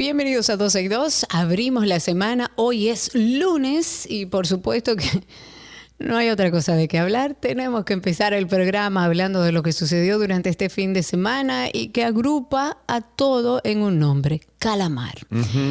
Bienvenidos a 12 y 2. Abrimos la semana. Hoy es lunes y por supuesto que no hay otra cosa de qué hablar. Tenemos que empezar el programa hablando de lo que sucedió durante este fin de semana y que agrupa a todo en un nombre, calamar.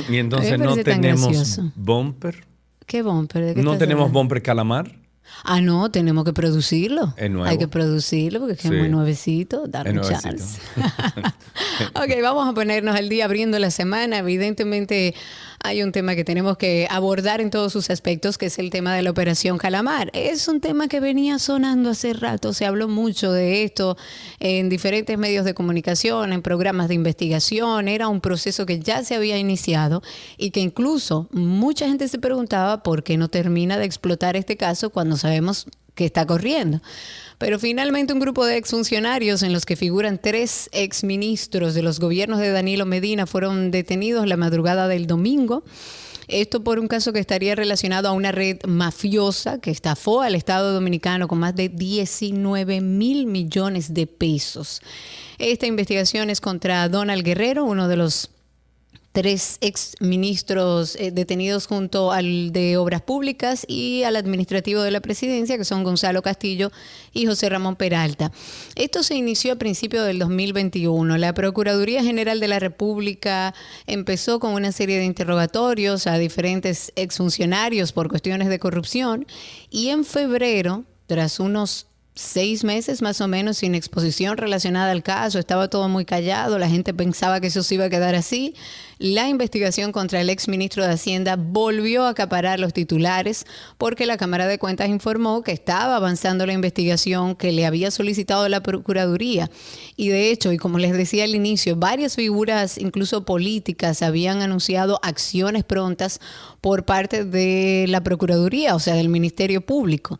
Y entonces no tenemos bumper. ¿Qué bumper? ¿De qué No tenemos hablando? bumper calamar. Ah, no, tenemos que producirlo. Es nuevo. Hay que producirlo porque es que Sí. es muy nuevecito. Darle nuevecito. chance. ok, vamos a ponernos al día abriendo la semana. Evidentemente hay un tema que tenemos que abordar en todos sus aspectos, que es el tema de la operación Calamar. Es un tema que venía sonando hace rato. Se habló mucho de esto en diferentes medios de comunicación, en programas de investigación. Era un proceso que ya se había iniciado y que incluso mucha gente se preguntaba por qué no termina de explotar este caso cuando sabemos que está corriendo. Pero finalmente un grupo de exfuncionarios en los que figuran tres exministros de los gobiernos de Danilo Medina fueron detenidos la madrugada del domingo. Esto por un caso que estaría relacionado a una red mafiosa que estafó al Estado Dominicano con más de 19 mil millones de pesos. Esta investigación es contra Donald Guerrero, uno de los tres ex ministros eh, detenidos junto al de Obras Públicas y al administrativo de la presidencia, que son Gonzalo Castillo y José Ramón Peralta. Esto se inició a principios del 2021. La Procuraduría General de la República empezó con una serie de interrogatorios a diferentes exfuncionarios por cuestiones de corrupción y en febrero, tras unos seis meses más o menos sin exposición relacionada al caso, estaba todo muy callado, la gente pensaba que eso se iba a quedar así. La investigación contra el exministro de Hacienda volvió a acaparar los titulares porque la Cámara de Cuentas informó que estaba avanzando la investigación que le había solicitado la Procuraduría. Y de hecho, y como les decía al inicio, varias figuras, incluso políticas, habían anunciado acciones prontas por parte de la Procuraduría, o sea, del Ministerio Público.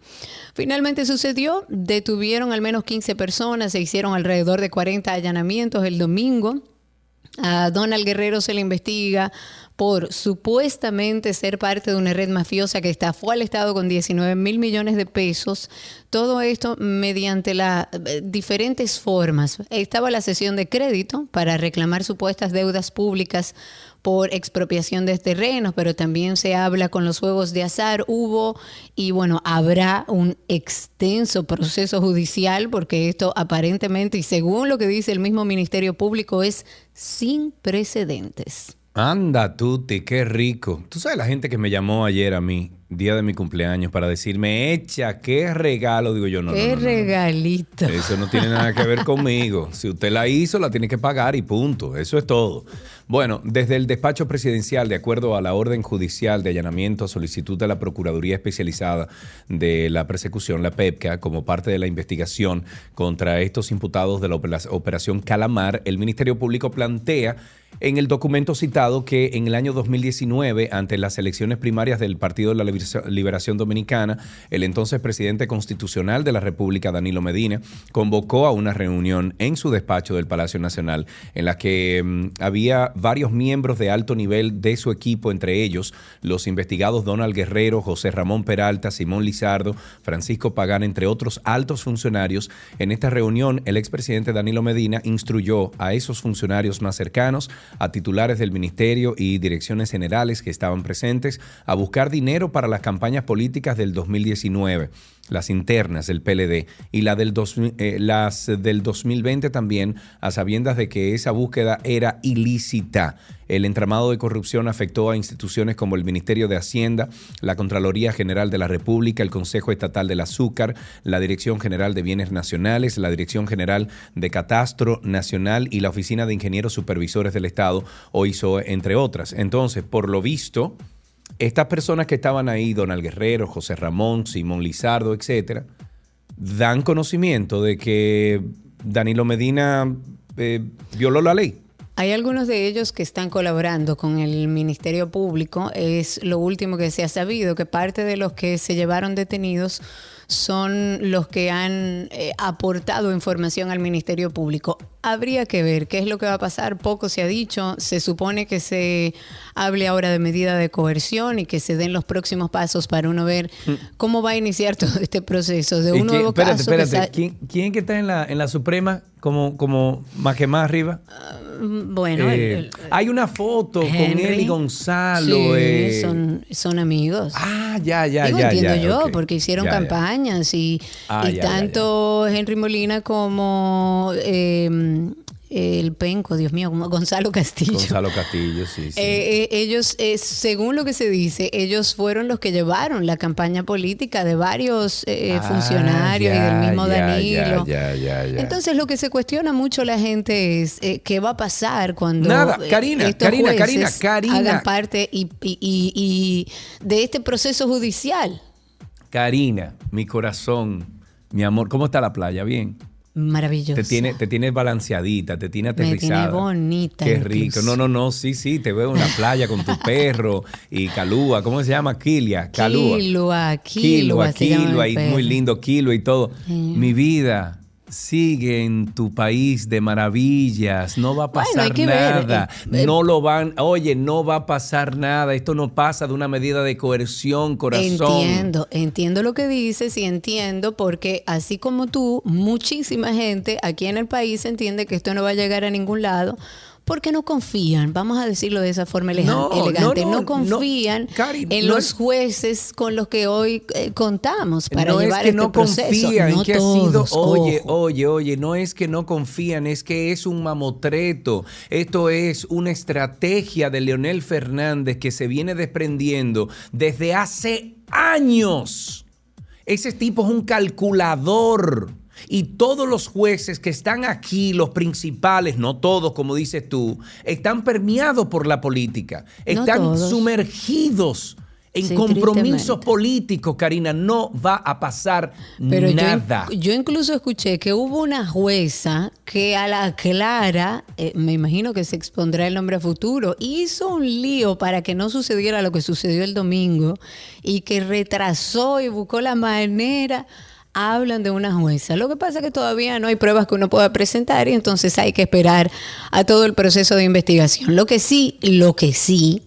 Finalmente sucedió, detuvieron al menos 15 personas, se hicieron alrededor de 40 allanamientos el domingo. A Donald Guerrero se le investiga por supuestamente ser parte de una red mafiosa que estafó al Estado con 19 mil millones de pesos. Todo esto mediante las diferentes formas. Estaba la sesión de crédito para reclamar supuestas deudas públicas por expropiación de terrenos, pero también se habla con los juegos de azar. Hubo y bueno, habrá un extenso proceso judicial porque esto aparentemente y según lo que dice el mismo Ministerio Público es sin precedentes. Anda, Tuti, qué rico. Tú sabes la gente que me llamó ayer a mí, día de mi cumpleaños, para decirme, echa, qué regalo. Digo yo, no, Qué no, no, no. regalito. Eso no tiene nada que ver conmigo. Si usted la hizo, la tiene que pagar y punto. Eso es todo. Bueno, desde el despacho presidencial, de acuerdo a la orden judicial de allanamiento a solicitud de la Procuraduría Especializada de la Persecución, la PEPCA, como parte de la investigación contra estos imputados de la opera- Operación Calamar, el Ministerio Público plantea en el documento citado que en el año 2019, ante las elecciones primarias del Partido de la Liberación- Liberación Dominicana, el entonces presidente constitucional de la República, Danilo Medina, convocó a una reunión en su despacho del Palacio Nacional en la que mm, había varios miembros de alto nivel de su equipo, entre ellos los investigados Donald Guerrero, José Ramón Peralta, Simón Lizardo, Francisco Pagán, entre otros altos funcionarios. En esta reunión, el expresidente Danilo Medina instruyó a esos funcionarios más cercanos, a titulares del ministerio y direcciones generales que estaban presentes, a buscar dinero para las campañas políticas del 2019. Las internas del PLD, y la del eh, las del 2020 también, a sabiendas de que esa búsqueda era ilícita. El entramado de corrupción afectó a instituciones como el Ministerio de Hacienda, la Contraloría General de la República, el Consejo Estatal del Azúcar, la Dirección General de Bienes Nacionales, la Dirección General de Catastro Nacional y la Oficina de Ingenieros Supervisores del Estado, o hizo entre otras. Entonces, por lo visto, estas personas que estaban ahí, Donald Guerrero, José Ramón, Simón Lizardo, etcétera, dan conocimiento de que Danilo Medina eh, violó la ley. Hay algunos de ellos que están colaborando con el Ministerio Público. Es lo último que se ha sabido, que parte de los que se llevaron detenidos son los que han eh, aportado información al Ministerio Público. Habría que ver qué es lo que va a pasar, poco se ha dicho, se supone que se hable ahora de medida de coerción y que se den los próximos pasos para uno ver mm. cómo va a iniciar todo este proceso de un nuevo espérate, caso. Espérate, ¿Quién, ¿Quién, que está en la, en la Suprema como, como más que más arriba? Ah, bueno, eh, hay una foto con él y Gonzalo. Eh. son, son amigos. Ah, ya, ya, ya. Entiendo yo, porque hicieron campañas y, ah, y tanto Henry Molina como eh, el penco, Dios mío, Gonzalo Castillo. Gonzalo Castillo, sí. sí. Eh, eh, ellos, eh, según lo que se dice, ellos fueron los que llevaron la campaña política de varios ah, funcionarios y del mismo Danilo. Entonces, lo que se cuestiona mucho la gente es qué va a pasar cuando Nada, Karina, Karina, Karina, Karina. hagan parte y, y de este proceso judicial. Karina, mi corazón, mi amor, ¿cómo está la playa? Bien. Maravilloso. Te tiene, te tiene balanceadita, te tiene aterrizada. Me tiene bonita. Qué rico. No, no, no, sí, sí, te veo en la playa con tu perro y Calúa, ¿cómo se llama? Kilia, Calúa. Kilua, Kilua. Kilua, y muy lindo, Kilua y todo. Mi vida, sigue en tu país de maravillas, no va a pasar nada, eh, eh, no lo van, oye, no va a pasar nada, esto no pasa de una medida de coerción, corazón. Entiendo, entiendo lo que dices y entiendo porque así como tú, muchísima gente aquí en el país entiende que esto no va a llegar a ningún lado porque no confían, vamos a decirlo de esa forma elegante, no, confían en los jueces con los que hoy eh, contamos para llevar es que este no Confían, que ha sido, oye, oye, oye, no es que no confían, es que es un mamotreto. Esto es una estrategia de Leonel Fernández que se viene desprendiendo desde hace años. Ese tipo es un calculador. Y todos los jueces que están aquí, los principales, no todos, como dices tú, están permeados por la política, están sumergidos en compromisos políticos, Karina, no va a pasar nada. Yo, incluso escuché que hubo una jueza que a la clara, eh, me imagino que se expondrá el nombre a futuro, hizo un lío para que no sucediera lo que sucedió el domingo y que retrasó y buscó la manera hablan de una jueza. Lo que pasa es que todavía no hay pruebas que uno pueda presentar y entonces hay que esperar a todo el proceso de investigación. Lo que sí, lo que sí,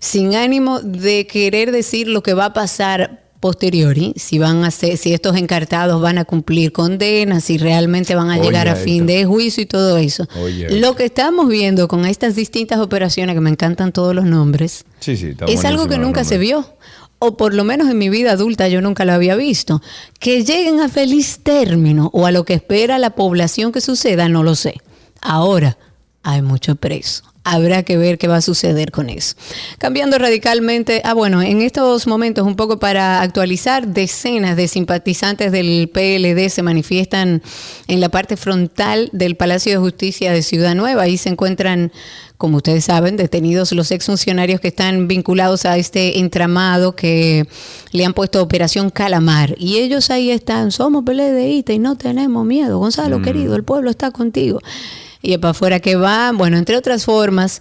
sin ánimo de querer decir lo que va a pasar posteriori, si van a ser, si estos encartados van a cumplir condenas, si realmente van a llegar a fin de juicio y todo eso. lo que estamos viendo con estas distintas operaciones, que me encantan todos los nombres, es algo que nunca se vio o por lo menos en mi vida adulta yo nunca lo había visto, que lleguen a feliz término o a lo que espera la población que suceda, no lo sé. Ahora hay mucho preso. Habrá que ver qué va a suceder con eso. Cambiando radicalmente, ah bueno, en estos momentos un poco para actualizar, decenas de simpatizantes del PLD se manifiestan en la parte frontal del Palacio de Justicia de Ciudad Nueva. Ahí se encuentran como ustedes saben, detenidos los exfuncionarios que están vinculados a este entramado que le han puesto Operación Calamar. Y ellos ahí están, somos PLDistas y no tenemos miedo. Gonzalo, mm. querido, el pueblo está contigo y para afuera que va, bueno, entre otras formas,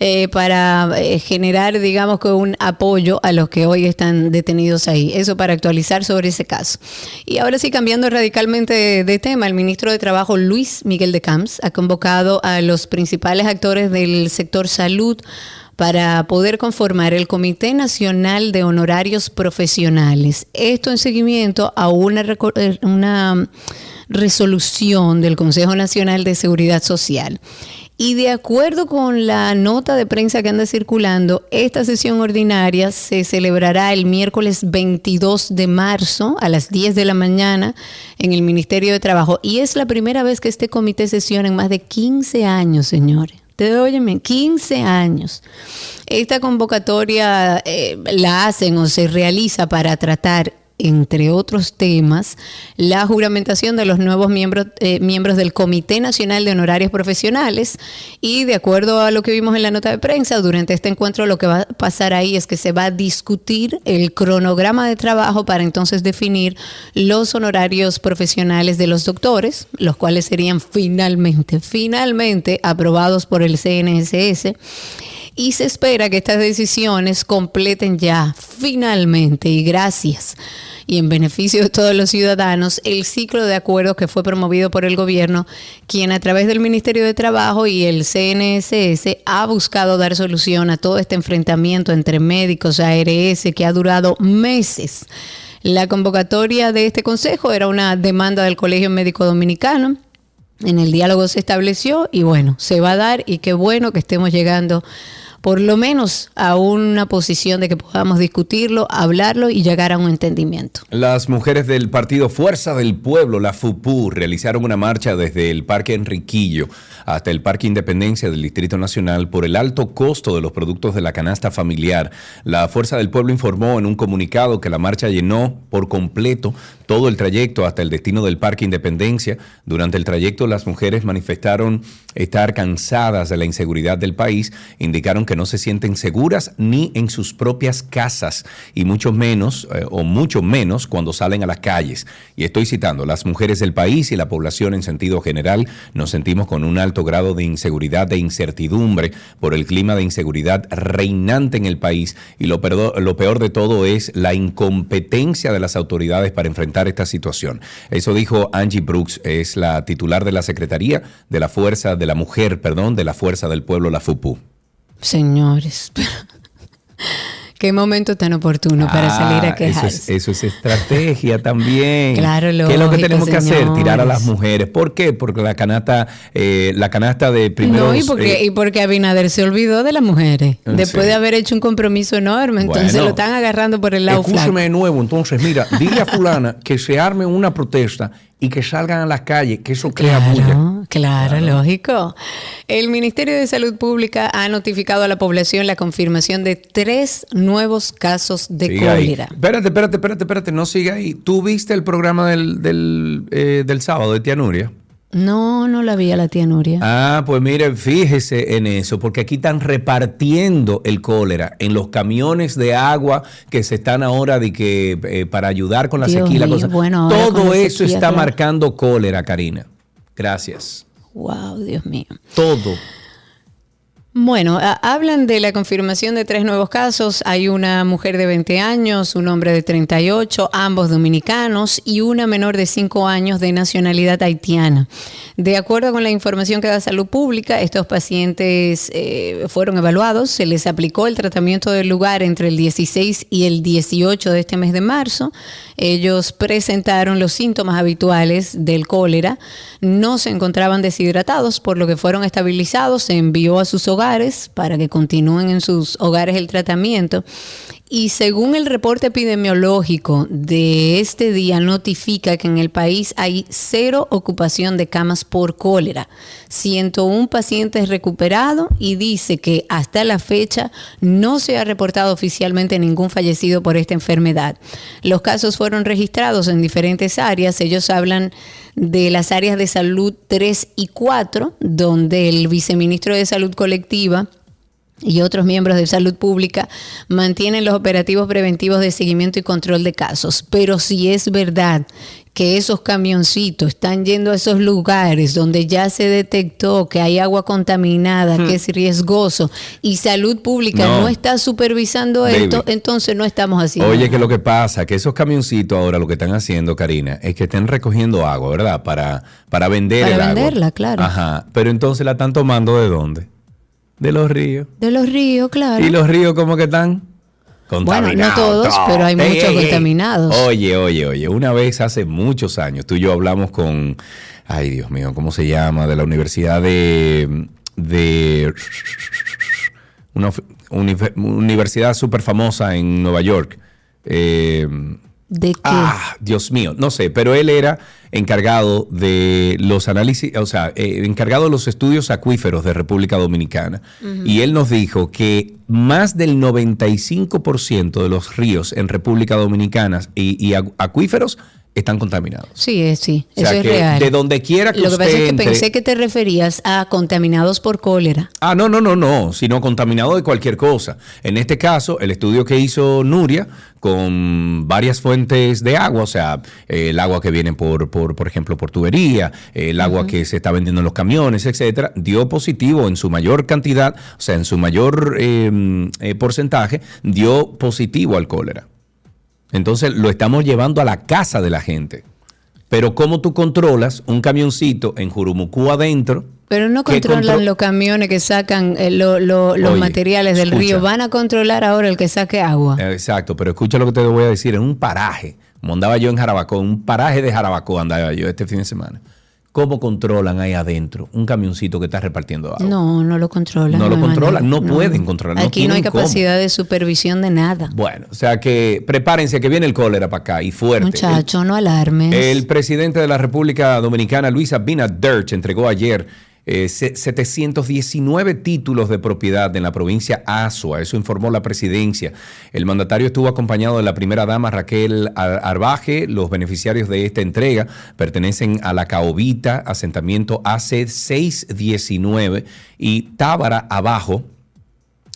eh, para eh, generar, digamos que un apoyo a los que hoy están detenidos ahí. Eso para actualizar sobre ese caso. Y ahora sí, cambiando radicalmente de, tema, el ministro de Trabajo, Luis Miguel de Camps, ha convocado a los principales actores del sector salud para poder conformar el Comité Nacional de Honorarios Profesionales. Esto en seguimiento a una, una resolución del Consejo Nacional de Seguridad Social. Y de acuerdo con la nota de prensa que anda circulando, esta sesión ordinaria se celebrará el miércoles 22 de marzo a las 10 de la mañana en el Ministerio de Trabajo. Y es la primera vez que este comité sesiona en más de 15 años, señores. Te óyeme, 15 años. Esta convocatoria eh, la hacen o se realiza para tratar entre otros temas, la juramentación de los nuevos miembros, eh, miembros del Comité Nacional de Honorarios Profesionales. Y de acuerdo a lo que vimos en la nota de prensa, durante este encuentro lo que va a pasar ahí es que se va a discutir el cronograma de trabajo para entonces definir los honorarios profesionales de los doctores, los cuales serían finalmente, finalmente aprobados por el CNSS y se espera que estas decisiones completen ya finalmente y gracias y en beneficio de todos los ciudadanos el ciclo de acuerdos que fue promovido por el gobierno, quien a través del Ministerio de Trabajo y el CNSS ha buscado dar solución a todo este enfrentamiento entre médicos, ARS, que ha durado meses. La convocatoria de este consejo era una demanda del Colegio Médico Dominicano. En el diálogo se estableció y bueno, se va a dar y qué bueno que estemos llegando por lo menos a una posición de que podamos discutirlo, hablarlo y llegar a un entendimiento. Las mujeres del partido Fuerza del Pueblo, la FUPU, realizaron una marcha desde el Parque Enriquillo hasta el Parque Independencia del Distrito Nacional por el alto costo de los productos de la canasta familiar. La Fuerza del Pueblo informó en un comunicado que la marcha llenó por completo todo el trayecto hasta el destino del Parque Independencia. Durante el trayecto las mujeres manifestaron estar cansadas de la inseguridad del país, indicaron que no se sienten seguras ni en sus propias casas y mucho menos eh, o mucho menos cuando salen a las calles. Y estoy citando, las mujeres del país y la población en sentido general nos sentimos con un alto grado de inseguridad e incertidumbre por el clima de inseguridad reinante en el país y lo, lo peor de todo es la incompetencia de las autoridades para enfrentar esta situación. Eso dijo Angie Brooks, es la titular de la Secretaría de la Fuerza de la Mujer, perdón, de la Fuerza del Pueblo, la FUPU. Señores, qué momento tan oportuno para Ah, salir a eso quejarse. es, eso es estrategia también. Claro, ¿Qué es lo que lógico, tenemos que hacer? Tirar a las mujeres. ¿Por qué? Porque la canasta, eh, la canasta de primero. no, y porque, y porque Abinader se olvidó de las mujeres. ¿En Después de haber hecho un compromiso enorme. Entonces Bueno. lo están agarrando por el lado Escúcheme flaco. de nuevo, entonces, mira, dile a fulana que se arme una protesta y que salgan a las calles, que eso crea bulla. Claro, claro, lógico. El Ministerio de Salud Pública ha notificado a la población la confirmación de tres nuevos casos de Sigue ahí. cólera. Espérate, espérate, espérate, espérate, no siga ahí. ¿Tú viste el programa del, del, eh, del sábado de Tía Nuria? No, no la vi a la tía Nuria. Ah, pues mire, fíjese en eso, porque aquí están repartiendo el cólera en los camiones de agua que se están ahora de que eh, para ayudar con la Dios sequía, mío, cosa. bueno, Todo eso sequía, está claro. marcando cólera, Karina. Gracias. Wow, Dios mío. Todo. Bueno, hablan de la confirmación de tres nuevos casos. Hay una mujer de 20 años, un hombre de 38, ambos dominicanos, y una menor de 5 años de nacionalidad haitiana. De acuerdo con la información que da Salud Pública, estos pacientes eh, fueron evaluados, se les aplicó el tratamiento del lugar entre el 16 y el 18 de este mes de marzo. Ellos presentaron los síntomas habituales del cólera, no se encontraban deshidratados, por lo que fueron estabilizados, se envió a sus para que continúen en sus hogares el tratamiento. Y según el reporte epidemiológico de este día, notifica que en el país hay cero ocupación de camas por cólera, 101 pacientes recuperados y dice que hasta la fecha no se ha reportado oficialmente ningún fallecido por esta enfermedad. Los casos fueron registrados en diferentes áreas. Ellos hablan de las áreas de salud 3 y 4, donde el viceministro de Salud Colectiva y otros miembros de salud pública mantienen los operativos preventivos de seguimiento y control de casos. Pero si es verdad que esos camioncitos están yendo a esos lugares donde ya se detectó que hay agua contaminada, que es riesgoso, y salud pública No. no, está supervisando Baby. esto, entonces no estamos haciendo Oye, nada. que lo que pasa, que esos camioncitos ahora lo que están haciendo, Karina, es que estén recogiendo agua, ¿verdad? Para, para vender Para el agua. venderla, claro. Ajá. Pero entonces la están tomando de dónde? De los ríos. De los ríos, claro. ¿Y los ríos cómo que están? Bueno, no Contaminados, todos, todo. pero hay muchos contaminados. Oye, oye, oye, una vez hace muchos años, tú y yo hablamos con, ay Dios mío, ¿cómo se llama? De la Universidad de, de una universidad súper famosa en Nueva York. Eh, ¿De qué? Ah, Dios mío, no sé, pero él era encargado de los análisis, o sea, eh, encargado de los estudios acuíferos de República Dominicana. Y él nos dijo que más del 95% de los ríos en República Dominicana y, y acuíferos están contaminados. Sí, sí, eso es real. De donde quiera que Lo que pasa es que pensé que te referías a contaminados por cólera. Ah, no, no, no, no, sino contaminados de cualquier cosa. En este caso, el estudio que hizo Nuria con varias fuentes de agua, o sea, el agua que viene por, por, por ejemplo, por tubería, el agua que se está vendiendo en los camiones, etcétera, dio positivo en su mayor cantidad, o sea, en su mayor eh, porcentaje, dio positivo al cólera. Entonces lo estamos llevando a la casa de la gente. Pero ¿cómo tú controlas un camioncito en Jurumucú adentro? Pero no controlan los camiones que sacan eh, los materiales del río. Van a controlar ahora el que saque agua. Exacto, pero escucha lo que te voy a decir. En un paraje, como andaba yo en Jarabacó, un paraje de Jarabacó andaba yo este fin de semana. ¿Cómo controlan ahí adentro un camioncito que está repartiendo agua? No, no lo controlan. No, lo controlan, no, pueden controlar. Aquí no hay capacidad de supervisión de nada. Bueno, o sea que prepárense que viene el cólera para acá y fuerte. Muchacho, no alarmes. El presidente de la República Dominicana, Luis Abinader, entregó ayer 719 eh, títulos de propiedad en la provincia Azua, eso informó la presidencia. El mandatario estuvo acompañado de la primera dama Raquel Arbaje. Los beneficiarios de esta entrega pertenecen a la Caobita, asentamiento AC 619 y Tábara Abajo,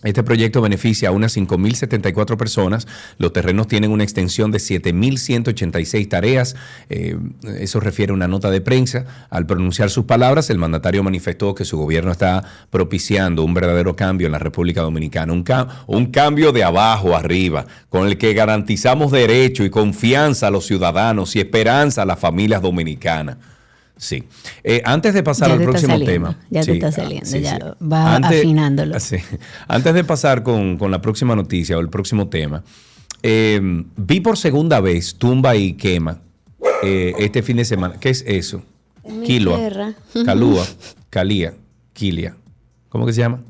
este proyecto beneficia a unas 5.074 personas. Los terrenos tienen una extensión de 7.186 tareas. Eh, eso refiere a una nota de prensa. Al pronunciar sus palabras, el mandatario manifestó que su gobierno está propiciando un verdadero cambio en la República Dominicana. Un, un cambio de abajo arriba, con el que garantizamos derecho y confianza a los ciudadanos y esperanza a las familias dominicanas. Sí. Eh, antes de pasar al próximo tema. Ya te está saliendo, ya va afinándolo. Antes de pasar con, la próxima noticia o el próximo tema, eh, vi por segunda vez Tumba y Quema eh, este fin de semana. ¿Qué es eso? Kilua, Calúa, Calía, Kilia. ¿Cómo que se llama?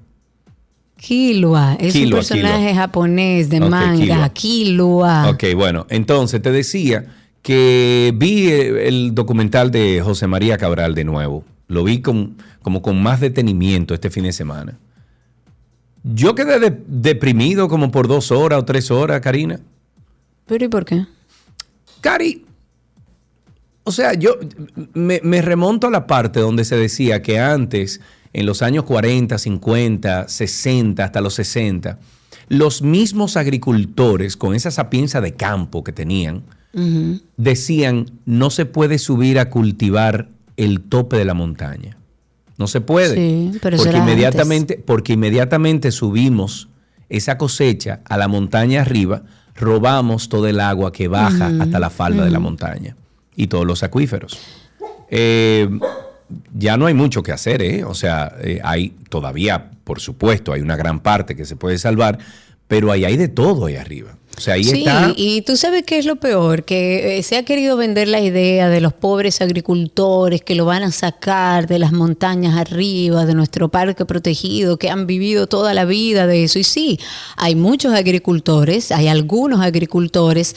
Kilua, es un personaje japonés de manga, Kilua. Ok, bueno, entonces te decía que vi el documental de José María Cabral de nuevo. Lo vi con, como con más detenimiento este fin de semana. Yo quedé deprimido como por dos horas o tres horas, Karina. ¿Pero y por qué? Cari, o sea, yo me, me, remonto a la parte donde se decía que antes, en los años 40, 50, 60, hasta los 60, los mismos agricultores, con esa sapienza de campo que tenían, decían, no se puede subir a cultivar el tope de la montaña. No se puede. porque, inmediatamente, porque inmediatamente subimos esa cosecha a la montaña arriba, robamos todo el agua que baja hasta la falda de la montaña y todos los acuíferos. Eh, ya no hay mucho que hacer, ¿eh? O sea, eh, hay todavía, por supuesto, hay una gran parte que se puede salvar, pero ahí hay de todo ahí arriba sí, y tú sabes qué es lo peor, que eh, se ha querido vender la idea de los pobres agricultores que lo van a sacar de las montañas arriba, de nuestro parque protegido, que han vivido toda la vida de eso. Y sí, hay muchos agricultores, hay algunos agricultores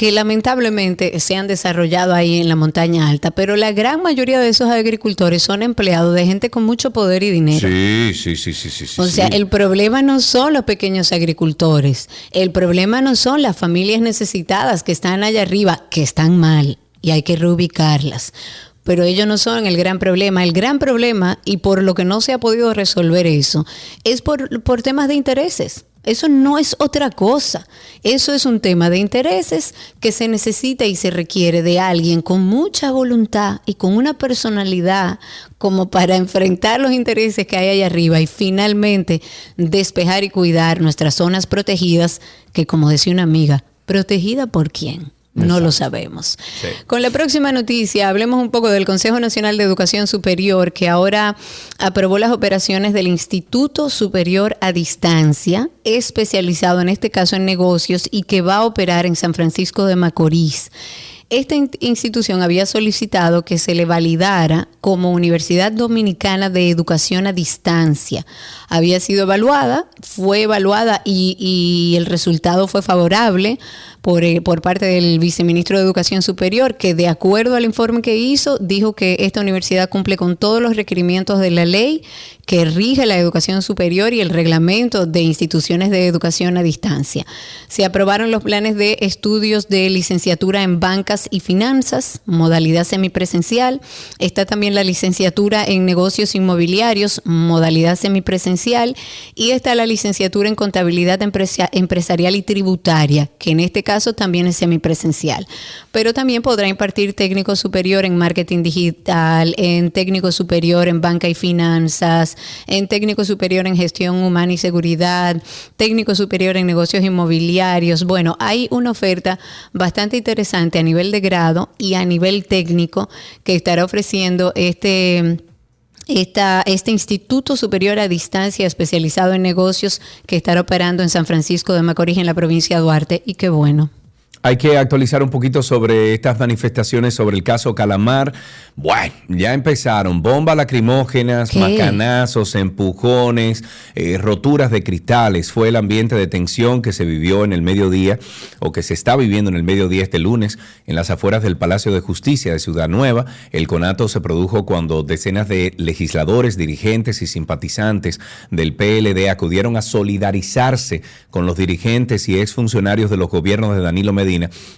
que lamentablemente se han desarrollado ahí en la montaña alta, pero la gran mayoría de esos agricultores son empleados de gente con mucho poder y dinero. Sí, sí, sí, sí, sí. O sea, el problema no son los pequeños agricultores, el problema no son las familias necesitadas que están allá arriba, que están mal y hay que reubicarlas. Pero ellos no son el gran problema. El gran problema, y por lo que no se ha podido resolver eso, es por, por temas de intereses. Eso no es otra cosa. Eso es un tema de intereses que se necesita y se requiere de alguien con mucha voluntad y con una personalidad como para enfrentar los intereses que hay allá arriba y finalmente despejar y cuidar nuestras zonas protegidas, que como decía una amiga, ¿protegida por quién? No lo sabemos. Con la próxima noticia, hablemos un poco del Consejo Nacional de Educación Superior, que ahora aprobó las operaciones del Instituto Superior a Distancia, especializado en este caso en negocios y que va a operar en San Francisco de Macorís. esta institución había solicitado que se le validara como Universidad Dominicana de Educación a Distancia. Había sido evaluada, fue evaluada y, y el resultado fue favorable por, eh, por parte del viceministro de Educación Superior, que de acuerdo al informe que hizo, dijo que esta universidad cumple con todos los requerimientos de la ley que rige la educación superior y el reglamento de instituciones de educación a distancia. Se aprobaron los planes de estudios de licenciatura en bancas y finanzas, modalidad semipresencial. Está también la licenciatura en negocios inmobiliarios, modalidad semipresencial. Y está la licenciatura en contabilidad empresarial y tributaria, que en este caso también es semipresencial. Pero también podrá impartir técnico superior en marketing digital, en técnico superior en banca y finanzas, en técnico superior en gestión humana y seguridad, técnico superior en negocios inmobiliarios. Bueno, hay una oferta bastante interesante a nivel de grado y a nivel técnico que estará ofreciendo este este Instituto Superior a Distancia especializado en negocios que estará operando en San Francisco de Macorís, en la provincia de Duarte, y qué bueno. Hay que actualizar un poquito sobre estas manifestaciones sobre el caso Calamar. Bueno, ya empezaron bombas lacrimógenas, macanazos, empujones, eh, roturas de cristales. Fue el ambiente de tensión que se vivió en el mediodía o que se está viviendo en el mediodía este lunes en las afueras del Palacio de Justicia de Ciudad Nueva. El conato se produjo cuando decenas de legisladores, dirigentes y simpatizantes del PLD acudieron a solidarizarse con los dirigentes y exfuncionarios de los gobiernos de Danilo Medina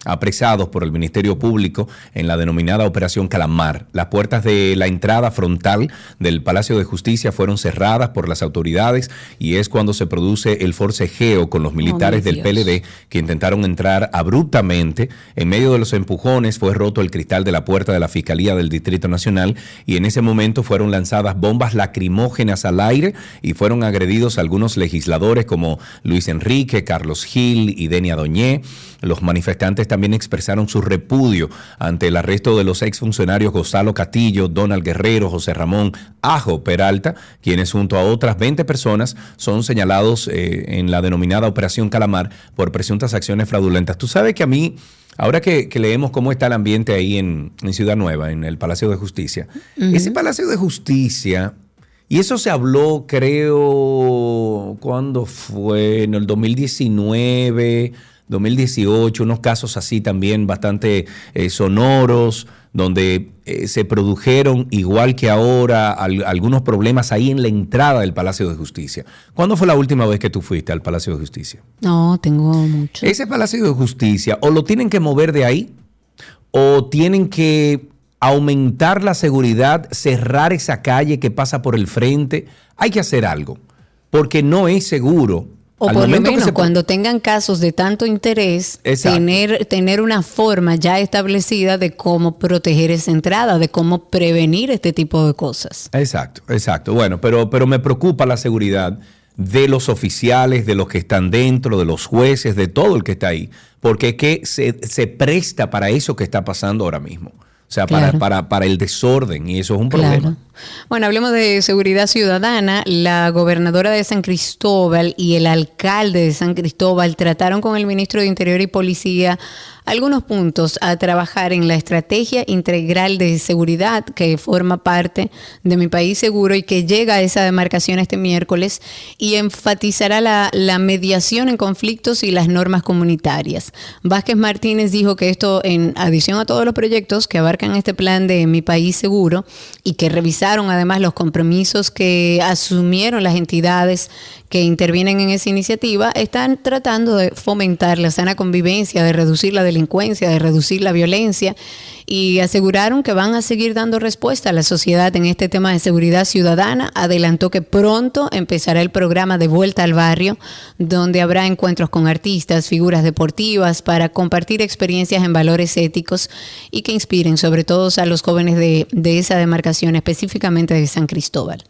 apresados por el Ministerio Público en la denominada Operación Calamar. Las puertas de la entrada frontal del Palacio de Justicia fueron cerradas por las autoridades y es cuando se produce el forcejeo con los militares del PLD que intentaron entrar abruptamente. En medio de los empujones fue roto el cristal de la puerta de la Fiscalía del Distrito Nacional y en ese momento fueron lanzadas bombas lacrimógenas al aire y fueron agredidos algunos legisladores como Luis Enrique, Carlos Gil y Denia Doñé. Los manifestantes también expresaron su repudio ante el arresto de los exfuncionarios Gonzalo Catillo, Donald Guerrero, José Ramón Ajo Peralta, quienes junto a otras 20 personas son señalados eh, en la denominada Operación Calamar por presuntas acciones fraudulentas. Tú sabes que a mí... Ahora que, leemos cómo está el ambiente ahí en, Ciudad Nueva, en el Palacio de Justicia, ese Palacio de Justicia, y eso se habló, creo, ¿cuándo fue? En el 2019 2018, unos casos así también bastante eh, sonoros, donde eh, se produjeron, igual que ahora, algunos problemas ahí en la entrada del Palacio de Justicia. ¿Cuándo fue la última vez que tú fuiste al Palacio de Justicia? No, tengo mucho. Ese Palacio de Justicia, o lo tienen que mover de ahí, o tienen que aumentar la seguridad, cerrar esa calle que pasa por el frente. Hay que hacer algo, porque no es seguro o por lo menos cuando tengan casos de tanto interés, tener, tener una forma ya establecida de cómo proteger esa entrada, de cómo prevenir este tipo de cosas. Exacto, exacto. Bueno, pero, pero me preocupa la seguridad de los oficiales, de los que están dentro, de los jueces, de todo el que está ahí, porque es que se, se presta para eso que está pasando ahora mismo. O sea, para, para, para, el desorden y eso es un problema. Bueno, hablemos de seguridad ciudadana. La gobernadora de San Cristóbal y el alcalde de San Cristóbal trataron con el ministro de Interior y Policía algunos puntos a trabajar en la estrategia integral de seguridad que forma parte de mi país seguro y que llega a esa demarcación este miércoles y enfatizará la, mediación en conflictos y las normas comunitarias. Vázquez Martínez dijo que esto, en adición a todos los proyectos que abarcan este plan de mi país seguro y que revisaron además los compromisos que asumieron las entidades que intervienen en esa iniciativa están tratando de fomentar la sana convivencia, de reducir la delincuencia, de reducir la violencia y aseguraron que van a seguir dando respuesta a la sociedad en este tema de seguridad ciudadana. Adelantó que pronto empezará el programa de Vuelta al Barrio, donde habrá encuentros con artistas, figuras deportivas para compartir experiencias en valores éticos y que inspiren sobre todo a los jóvenes de, esa demarcación, específicamente de San Cristóbal.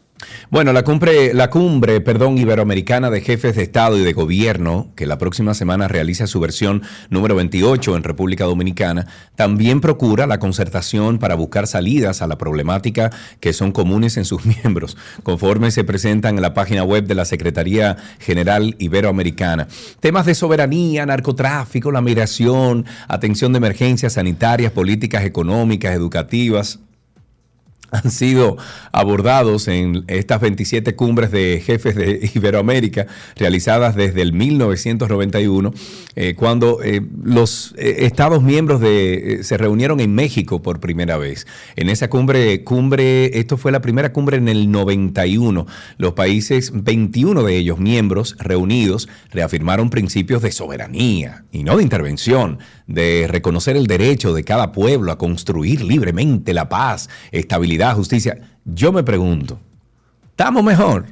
Bueno, la cumbre, la cumbre perdón, iberoamericana de jefes de Estado y de Gobierno, que la próxima semana realiza su versión número 28 en República Dominicana, también procura la concertación para buscar salidas a la problemática que son comunes en sus miembros, conforme se presentan en la página web de la Secretaría General Iberoamericana. Temas de soberanía, narcotráfico, la migración, atención de emergencias sanitarias, políticas económicas, educativas han sido abordados en estas 27 cumbres de jefes de Iberoamérica realizadas desde el 1991, eh, cuando eh, los eh, Estados miembros de, se reunieron en México por primera vez. En esa cumbre, cumbre, esto fue la primera cumbre en el 91. Los países, 21 de ellos miembros reunidos, reafirmaron principios de soberanía y no de intervención de reconocer el derecho de cada pueblo a construir libremente la paz, estabilidad, justicia. Yo me pregunto, ¿estamos mejor?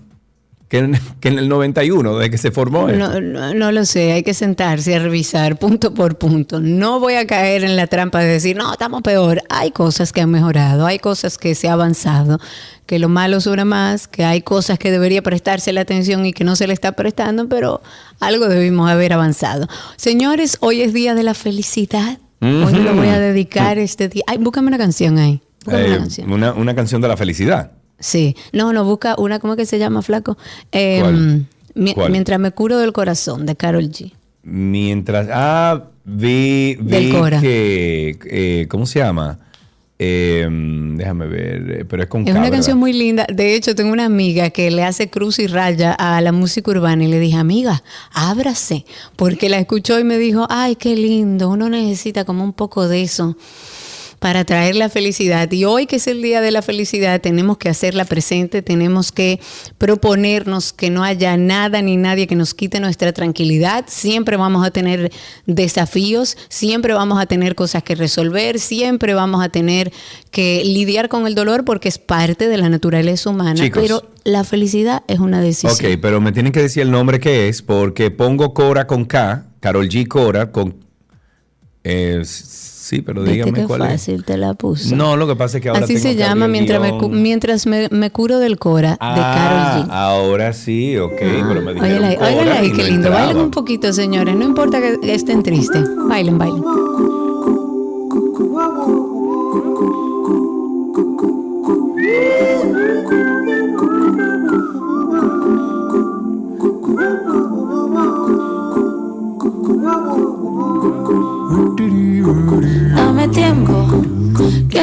Que en, el 91, desde que se formó. No, no, lo sé, hay que sentarse a revisar punto por punto. No voy a caer en la trampa de decir, no, estamos peor. Hay cosas que han mejorado, hay cosas que se ha avanzado, que lo malo suena más, que hay cosas que debería prestarse la atención y que no se le está prestando, pero algo debimos haber avanzado. Señores, hoy es día de la felicidad. Hoy lo voy a dedicar este día. Ay, búscame una canción ahí. Eh, una, canción. de la felicidad. Sí. No, no, busca una, ¿cómo que se llama, flaco? Em, mientras me curo del corazón, de Carol G. Mientras. Ah, vi, vi que. Eh, ¿Cómo se llama? Em, déjame ver, pero es con Es una canción muy linda. De hecho, tengo una amiga que le hace cruz y raya a la música urbana y le dije, amiga, ábrase, porque la escuchó y me dijo, ay, qué lindo, uno necesita como un poco de eso para traer la felicidad. Y hoy que es el Día de la Felicidad, tenemos que hacerla presente, tenemos que proponernos que no haya nada ni nadie que nos quite nuestra tranquilidad. Siempre vamos a tener desafíos, siempre vamos a tener cosas que resolver, siempre vamos a tener que lidiar con el dolor porque es parte de la naturaleza humana. pero la felicidad es una decisión. Ok, pero me tienen que decir el nombre que es porque pongo Cora con K, Carol G. Cora con... Eh, Sí, pero dígame cuál fácil te la puso. No, lo que pasa es que ahora Así se llama mientras, me, mientras me, curo del Cora de Carol G. Ah, ahora sí, ok, pero me dijeron Óyale ahí, qué lindo. Bailen un poquito, señores. No importa que estén tristes. Bailen, bailen.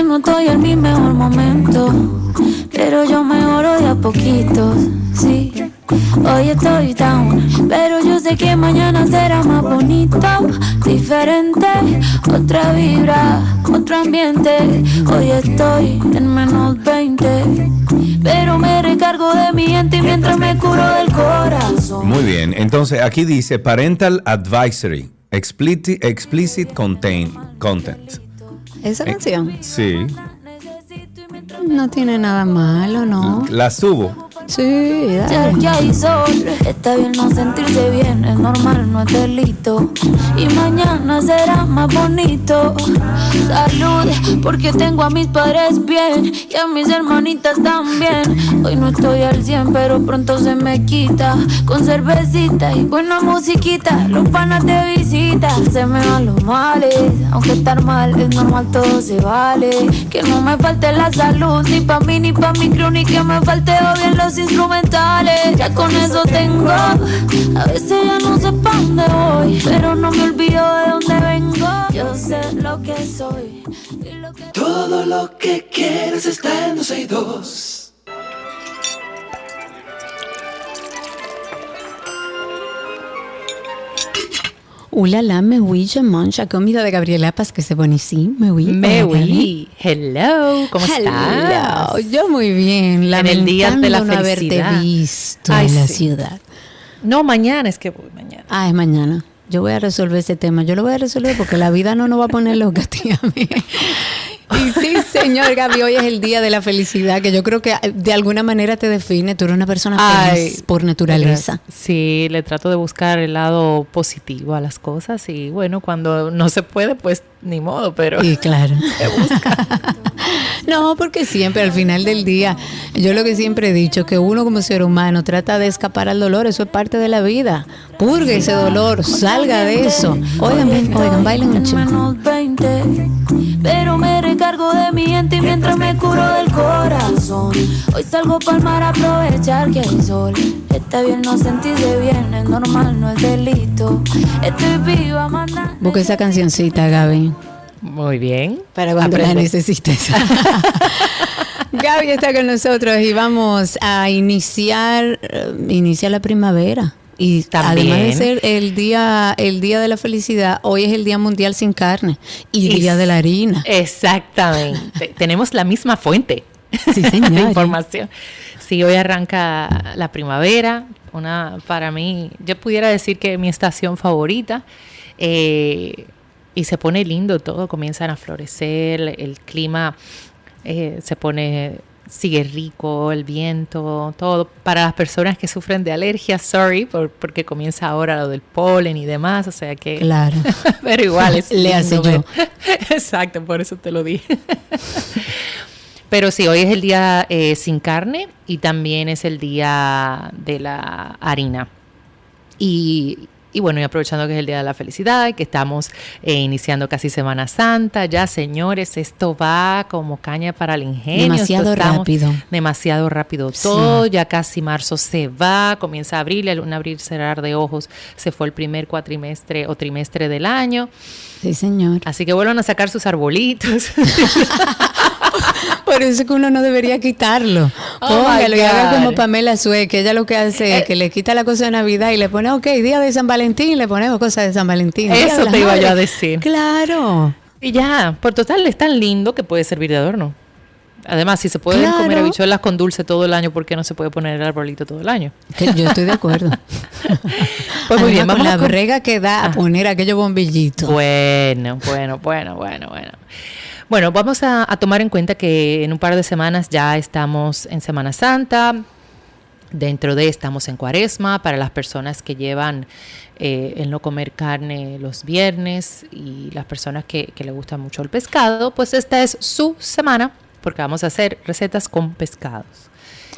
No estoy en mi mejor momento. Pero yo mejoro de a poquito, sí. Hoy estoy down, pero yo sé que mañana será más bonito, diferente, otra vibra, otro ambiente. Hoy estoy en menos 20, pero me recargo de mi gente mientras me curo del corazón. Muy bien, entonces aquí dice Parental Advisory. Explicit, explicit content. ¿Esa eh, canción? Sí. No tiene nada malo, ¿no? La subo. Sí, Ya, ya Está bien no sentirse bien, es normal, no es delito. Y mañana será más bonito. Salud, porque tengo a mis padres bien y a mis hermanitas también. Hoy no estoy al 100, pero pronto se me quita. Con cervecita y buena musiquita, los panas de visita. Se me van los males, aunque estar mal es normal, todo se vale. Que no me falte la salud, ni pa' mí, ni pa' mi crew, ni que me falte bien los instrumentales, ya con eso tengo. A veces ya no sé pa' dónde voy, pero no me olvido de dónde vengo. Yo sé lo que soy. Todo lo que quieres está en 262. Hola, la me oui, mange comida de Gabriela Paz, que se buenísimo. Me oui. Me oui. Hello, ¿cómo Hello. Yo muy bien. En el día de la no haberte visto en la ciudad. No, mañana es que voy, mañana. Ah, es mañana. Yo voy a resolver ese tema. Yo lo voy a resolver porque la vida no nos va a poner loca, tía. Y sí, señor Gaby, hoy es el día de la felicidad, que yo creo que de alguna manera te define. Tú eres una persona feliz por naturaleza. Sí, le trato de buscar el lado positivo a las cosas y bueno, cuando no se puede, pues ni modo, pero. Sí, claro. No, porque siempre al final del día, yo lo que siempre he dicho, que uno como ser humano trata de escapar al dolor, eso es parte de la vida. Purgue ese dolor, salga de eso. Oigan, oigan, bailen un chico. menos 20 Pero me recargo de mi gente mientras me curo del corazón Hoy salgo pa'l mar a aprovechar que hay sol Está bien no sentirse bien, es normal, no es delito Estoy viva, manda Busca esa cancioncita, Gaby. Muy bien. Para cuando la necesites. Gaby está con nosotros y vamos a iniciar, eh, inicia la primavera. Y También. además de ser el día, el día de la felicidad, hoy es el Día Mundial sin Carne y, Y Día de la Harina. Exactamente. Tenemos la misma fuente Sí, de información. Sí, hoy arranca la primavera. Una, para mí, yo pudiera decir que mi estación favorita. eh, y se pone lindo todo, comienzan a florecer, el clima eh, se pone, sigue rico, el viento, todo. Para las personas que sufren de alergias, sorry, por- porque comienza ahora lo del polen y demás, o sea que... Claro. Pero igual es Le hace yo. Exacto, por eso te lo dije. Pero sí, hoy es el día eh, sin carne y también es el día de la harina. Y, y bueno, y aprovechando que es el día de la felicidad y que estamos eh, iniciando casi Semana Santa, ya señores, esto va como caña para el ingenio. Demasiado rápido. Demasiado rápido Sí. todo, ya casi marzo se va, comienza abril, el- un abrir cerrar de ojos, se fue el primer cuatrimestre o trimestre del año. Sí, señor. Así que vuelvan a sacar sus arbolitos. Por eso es que uno no debería quitarlo. Oh, Póngalo my y haga como Pamela Sue, que ella lo que hace es que le quita la cosa de Navidad y le pone, ok, día de San Valentín, le ponemos cosas de San Valentín. Eso te iba yo a decir. Claro. y ya, por total es tan lindo que puede servir de adorno. Además, si se pueden Claro. comer habichuelas con dulce todo el año, ¿por qué no se puede poner el arbolito todo el año? Que yo estoy de acuerdo. Pues muy bien, con vamos la brega que da a poner aquellos bombillitos. Bueno, bueno, bueno, bueno, bueno. Bueno, vamos a, a tomar en cuenta que en un par de semanas ya estamos en Semana Santa. Dentro de estamos en Cuaresma para las personas que llevan eh, el no comer carne los viernes y las personas que, que le gusta mucho el pescado, pues esta es su semana porque vamos a hacer recetas con pescados.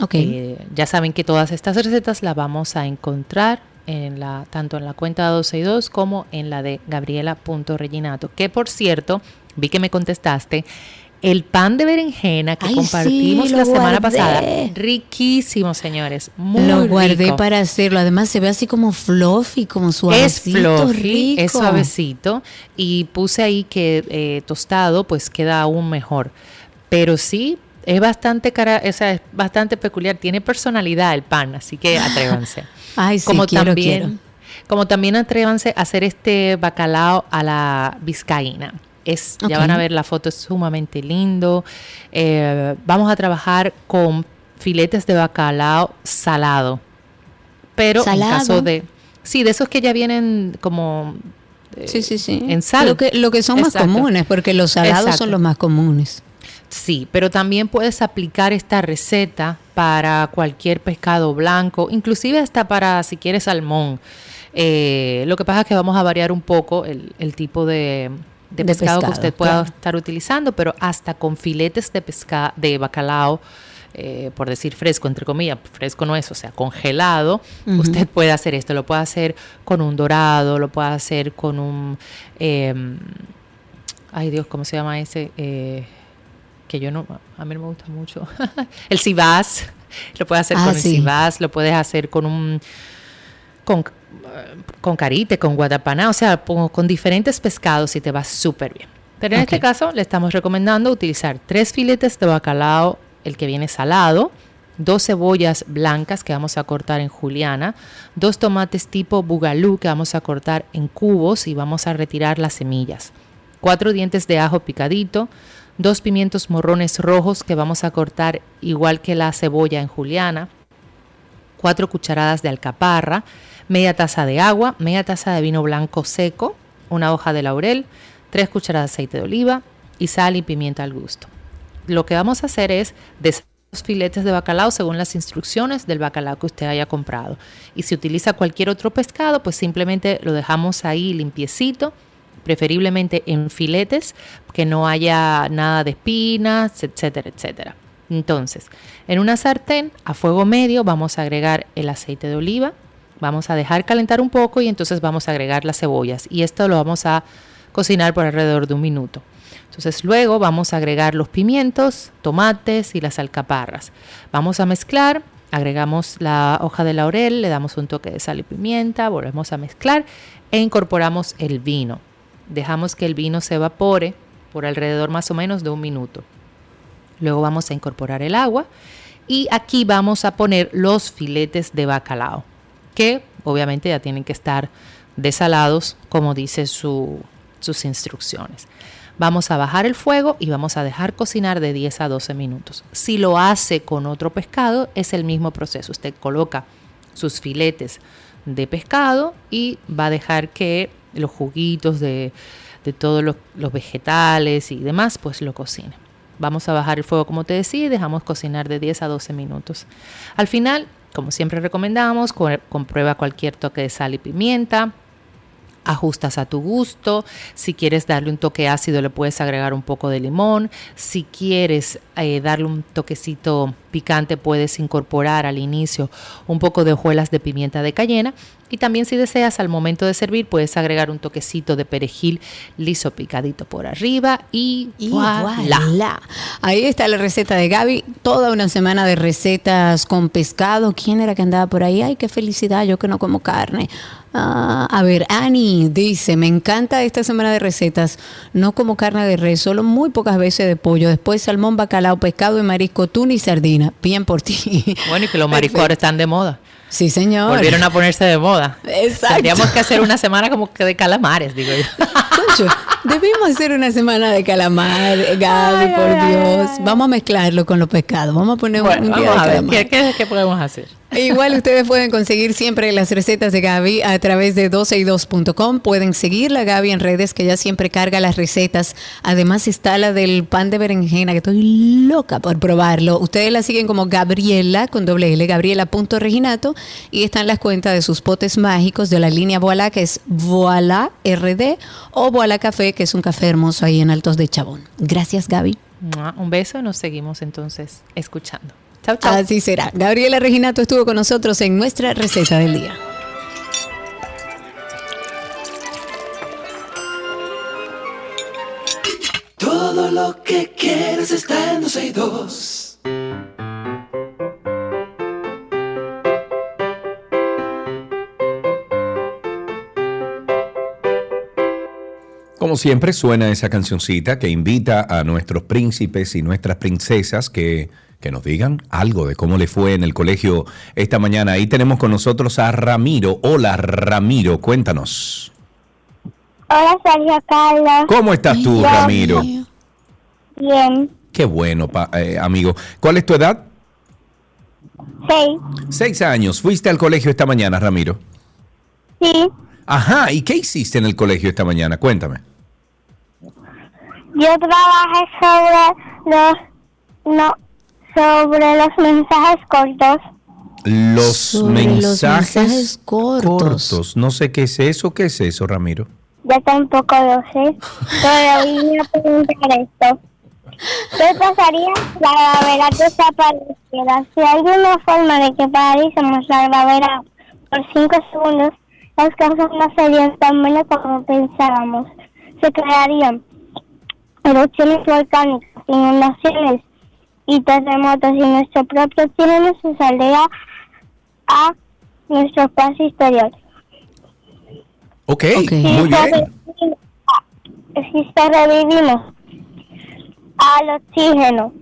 Ok. Eh, ya saben que todas estas recetas las vamos a encontrar en la, tanto en la cuenta de 12 y 2 como en la de gabriela.reginato. Que por cierto, vi que me contestaste. El pan de berenjena que Ay, compartimos sí, la semana guardé. pasada. Riquísimo, señores. Muy Lo guardé rico. para hacerlo. Además, se ve así como fluffy, como Es suavecito, fluffy, rico. es suavecito. Y puse ahí que eh, tostado, pues queda aún mejor. Pero sí, es bastante cara, o sea, es bastante peculiar. Tiene personalidad el pan, así que atrévanse. Ay, sí, como quiero, también, quiero. como también atrévanse a hacer este bacalao a la vizcaína. Es. Ya van a ver la foto, es sumamente lindo. Eh, vamos a trabajar con filetes de bacalao salado. Pero ¿Salado? en caso de... Sí, de esos que ya vienen como... eh, Sí, sí, sí. En sal. Lo que, lo que son más comunes, porque los salados Exacto. son los más comunes. Sí, pero también puedes aplicar esta receta para cualquier pescado blanco, inclusive hasta para si quieres salmón. Eh, lo que pasa es que vamos a variar un poco el, el tipo de, de De pescado, que usted pueda claro. estar utilizando, pero hasta con filetes de pesca de bacalao, eh, por decir fresco, entre comillas, fresco no es, o sea, congelado, usted puede hacer esto, lo puede hacer con un dorado, lo puede hacer con un... em, ay Dios, ¿cómo se llama ese? Eh, que yo no, a mí no me gusta mucho. el cibás, lo puedes hacer Ah, con el cibás, lo puedes hacer con un... Con, con carite, con guatapaná, o sea, con, diferentes pescados y te va súper bien. Pero en este caso le estamos recomendando utilizar tres filetes de bacalao, el que viene salado, dos cebollas blancas que vamos a cortar en juliana, dos tomates tipo bugalú que vamos a cortar en cubos y vamos a retirar las semillas, cuatro dientes de ajo picadito, dos pimientos morrones rojos que vamos a cortar igual que la cebolla en juliana, cuatro cucharadas de alcaparra, media taza de agua, media taza de vino blanco seco, una hoja de laurel, tres cucharadas de aceite de oliva y sal y pimienta al gusto. Lo que vamos a hacer es deshacer los filetes de bacalao según las instrucciones del bacalao que usted haya comprado. Y si utiliza cualquier otro pescado, pues simplemente lo dejamos ahí limpiecito. preferiblemente en filetes, que no haya nada de espinas, etcétera, etcétera. Entonces, en una sartén a fuego medio vamos a agregar el aceite de oliva, vamos a dejar calentar un poco y entonces vamos a agregar las cebollas y esto lo vamos a cocinar por alrededor de un minuto. Entonces luego vamos a agregar los pimientos, tomates y las alcaparras. Vamos a mezclar, agregamos la hoja de laurel, le damos un toque de sal y pimienta, volvemos a mezclar e incorporamos el vino. Dejamos que el vino se evapore por alrededor más o menos de un minuto. Luego vamos a incorporar el agua y aquí vamos a poner los filetes de bacalao, que obviamente ya tienen que estar desalados como dice sus instrucciones. Vamos a bajar el fuego y vamos a dejar cocinar de 10 a 12 minutos. Si lo hace con otro pescado, es el mismo proceso. Usted coloca sus filetes de pescado y va a dejar que los juguitos de, todos los, los, vegetales y demás, pues lo cocine. Vamos a bajar el fuego, como te decía, y dejamos cocinar de 10 a 12 minutos. Al final, como siempre recomendamos, comprueba cualquier toque de sal y pimienta, ajustas a tu gusto. Si quieres darle un toque ácido, le puedes agregar un poco de limón. Si quieres eh, darle un toquecito picante, puedes incorporar al inicio un poco de hojuelas de pimienta de cayena. Y también si deseas al momento de servir puedes agregar un toquecito de perejil liso picadito por arriba y, voilà. Ahí está la receta de Gaby, toda una semana de recetas con pescado. ¿Quién era que andaba por ahí? Ay, qué felicidad, yo que no como carne. Ah, a ver, Ani dice, me encanta esta semana de recetas, no como carne de res, solo muy pocas veces de pollo, después salmón, bacalao, pescado y marisco, tuna y sardina. Bien por ti. Bueno, y que los mariscos ahora están de moda. Sí, señor. Volvieron a ponerse de moda. Exacto. Tendríamos que hacer una semana como que de calamares, digo yo. debimos hacer una semana de calamar, Gaby, por Dios. Vamos a mezclarlo con los pescados. Vamos a poner un, día de calamar. qué podemos hacer? Igual ustedes pueden conseguir siempre las recetas de Gaby a través de 12y2.com. Pueden seguirla Gaby en redes que ya siempre carga las recetas. Además está la del pan de berenjena que estoy loca por probarlo. Ustedes la siguen como Gabriela con doble L, Gabriela.reginato y están las cuentas de sus potes mágicos de la línea Voila que es Voila RD o Voila Café que es un café hermoso ahí en Altos de Chabón. Gracias Gaby. Un beso, nos seguimos entonces escuchando. Así será. Gabriela Reginato estuvo con nosotros en nuestra receta del día. Todo lo que quieres está en dos Como siempre suena esa cancioncita que invita a nuestros príncipes y nuestras princesas que que nos digan algo de cómo le fue en el colegio esta mañana. Ahí tenemos con nosotros a Ramiro. Hola Ramiro, cuéntanos. Hola Sergio Carlos. ¿Cómo estás tú, Ramiro? Bien. Qué bueno, eh, amigo. ¿Cuál es tu edad? Seis. Seis años. ¿Fuiste al colegio esta mañana, Ramiro? Sí. Ajá, ¿y qué hiciste en el colegio esta mañana? Cuéntame. Yo trabajé sobre los no, sobre los mensajes cortos. Los, mensajes, cortos. No sé qué es eso. ¿Qué es eso, Ramiro? Ya tampoco lo sé. Pero vine a preguntar esto. ¿Qué pasaría si la gravedad desapareciera? Si hay una forma de que paralizamos la gravedad por 5 segundos, las cosas no serían tan buenas como pensábamos. Se crearían erupciones volcánicas, inundaciones y terremotos y nuestro propio tiempo se saldría a nuestro espacio exterior. Ok, muy bien. Si se revivimos al oxígeno,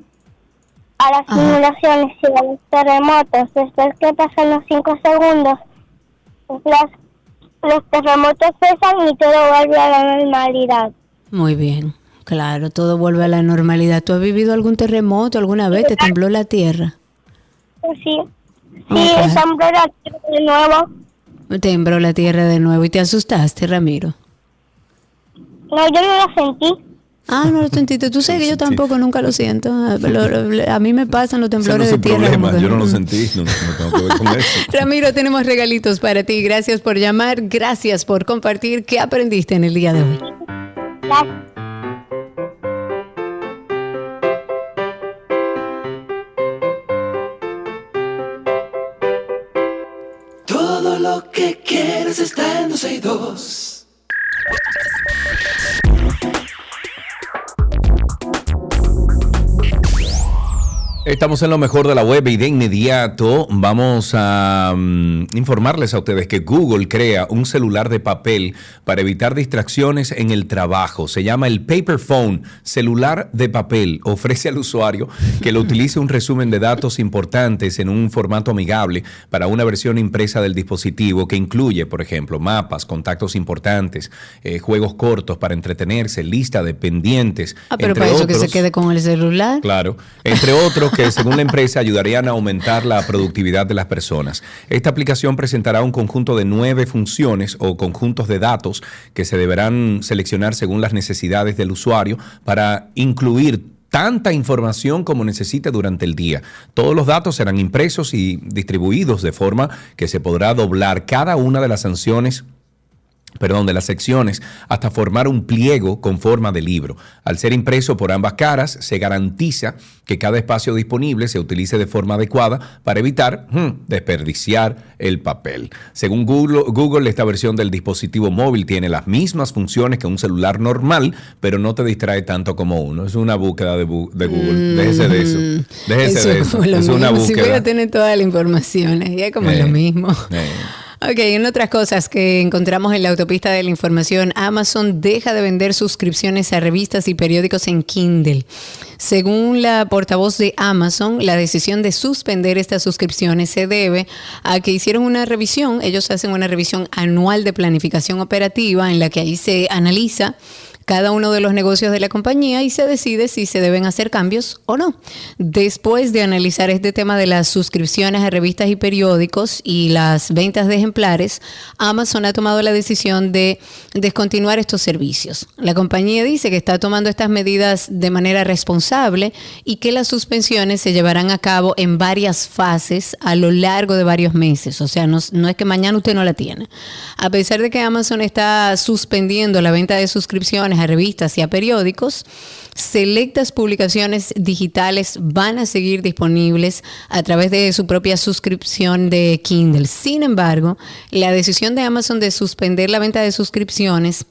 a las simulaciones y a los terremotos, después que pasan los 5 segundos, los terremotos cesan y todo vuelve a la normalidad. Muy bien. Claro, todo vuelve a la normalidad. ¿Tú has vivido algún terremoto alguna vez? ¿Te tembló la tierra? Sí, sí, tembló la tierra de nuevo. Tembló la tierra de nuevo y te asustaste, Ramiro. No, yo no lo sentí. Ah, no lo sentiste. Tú sabes que yo tampoco nunca lo siento. a mí me pasan los temblores de tierra. Yo no lo sentí, no, tengo que ver con eso. Ramiro, tenemos regalitos para ti. Gracias por llamar, gracias por compartir. ¿Qué aprendiste en el día de hoy? Gracias. Todo lo que quieres está en 12 y 2. Estamos en lo mejor de la web y de inmediato vamos a mm, informarles a ustedes que Google crea un celular de papel para evitar distracciones en el trabajo. Se llama el Paper Phone, celular de papel. Ofrece al usuario que lo utilice un resumen de datos importantes en un formato amigable para una versión impresa del dispositivo que incluye, por ejemplo, mapas, contactos importantes, eh, juegos cortos para entretenerse, lista de pendientes. Ah, pero entre para eso que se quede con el celular. Claro, entre otros que según la empresa ayudarían a aumentar la productividad de las personas. Esta aplicación presentará un conjunto de nueve funciones o conjuntos de datos que se deberán seleccionar según las necesidades del usuario para incluir tanta información como necesite durante el día. Todos los datos serán impresos y distribuidos de forma que se podrá doblar cada una de las sanciones perdón, de las secciones hasta formar un pliego con forma de libro. Al ser impreso por ambas caras, se garantiza que cada espacio disponible se utilice de forma adecuada para evitar hmm, desperdiciar el papel. Según Google, Google, esta versión del dispositivo móvil tiene las mismas funciones que un celular normal, pero no te distrae tanto como uno. Es una búsqueda de, bu- de Google. Déjese de eso. Déjese Eso de es eso. Es una mismo. Si voy búsqueda. a tener toda la información, es como Eh, lo mismo. eh. Ok, en otras cosas que encontramos en la autopista de la información, Amazon deja de vender suscripciones a revistas y periódicos en Kindle. Según la portavoz de Amazon, la decisión de suspender estas suscripciones se debe a que hicieron una revisión, ellos hacen una revisión anual de planificación operativa en la que ahí se analiza cada uno de los negocios de la compañía y se decide si se deben hacer cambios o no. Después de analizar este tema de las suscripciones a revistas y periódicos y las ventas de ejemplares, Amazon ha tomado la decisión de descontinuar estos servicios. La compañía dice que está tomando estas medidas de manera responsable y que las suspensiones se llevarán a cabo en varias fases a lo largo de varios meses. O sea, no, no es que mañana usted no la tiene. A pesar de que Amazon está suspendiendo la venta de suscripciones a revistas y a periódicos, selectas publicaciones digitales van a seguir disponibles a través de su propia suscripción de Kindle. Sin embargo, la decisión de Amazon de suspender la venta de suscripciones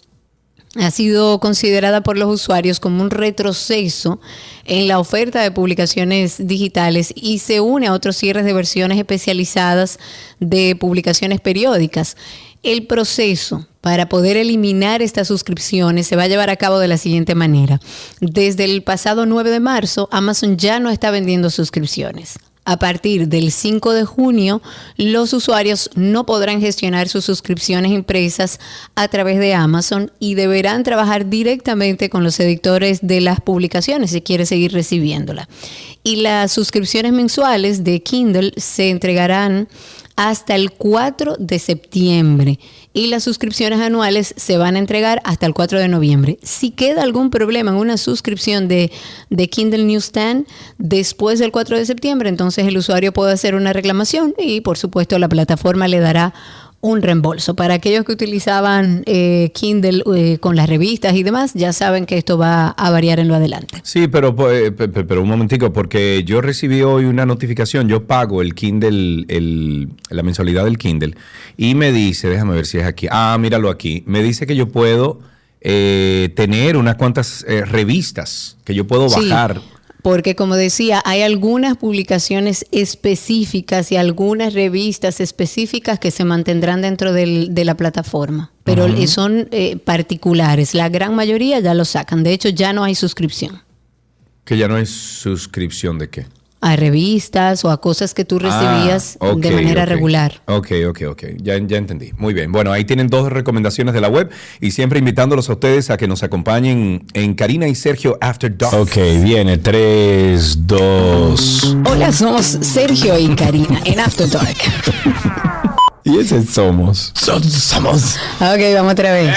ha sido considerada por los usuarios como un retroceso en la oferta de publicaciones digitales y se une a otros cierres de versiones especializadas de publicaciones periódicas. El proceso para poder eliminar estas suscripciones se va a llevar a cabo de la siguiente manera. Desde el pasado 9 de marzo, Amazon ya no está vendiendo suscripciones. A partir del 5 de junio, los usuarios no podrán gestionar sus suscripciones impresas a través de Amazon y deberán trabajar directamente con los editores de las publicaciones si quiere seguir recibiéndola. Y las suscripciones mensuales de Kindle se entregarán hasta el 4 de septiembre y las suscripciones anuales se van a entregar hasta el 4 de noviembre. Si queda algún problema en una suscripción de, de Kindle Newsstand después del 4 de septiembre, entonces el usuario puede hacer una reclamación y por supuesto la plataforma le dará un reembolso. Para aquellos que utilizaban eh, Kindle eh, con las revistas y demás, ya saben que esto va a variar en lo adelante. Sí, pero, pues, pe- pero un momentico, porque yo recibí hoy una notificación, yo pago el Kindle, el, la mensualidad del Kindle, y me dice, déjame ver si es aquí, ah, míralo aquí, me dice que yo puedo eh, tener unas cuantas eh, revistas que yo puedo Sí, bajar. Porque como decía, hay algunas publicaciones específicas y algunas revistas específicas que se mantendrán dentro del- de la plataforma, pero son eh, particulares. La gran mayoría ya lo sacan. De hecho, ya no hay suscripción Que ya no es suscripción de qué. A revistas o a cosas que tú recibías Ah, ok, de manera regular. Ok, ok, ok. Ya, ya entendí. Muy bien. Bueno, ahí tienen dos recomendaciones de la web y siempre invitándolos a ustedes a que nos acompañen en Karina y Sergio After Dark. Ok, viene 3, 2. Hola, somos Sergio y Karina en After Dark. Y ese somos. somos. Ok, vamos otra vez.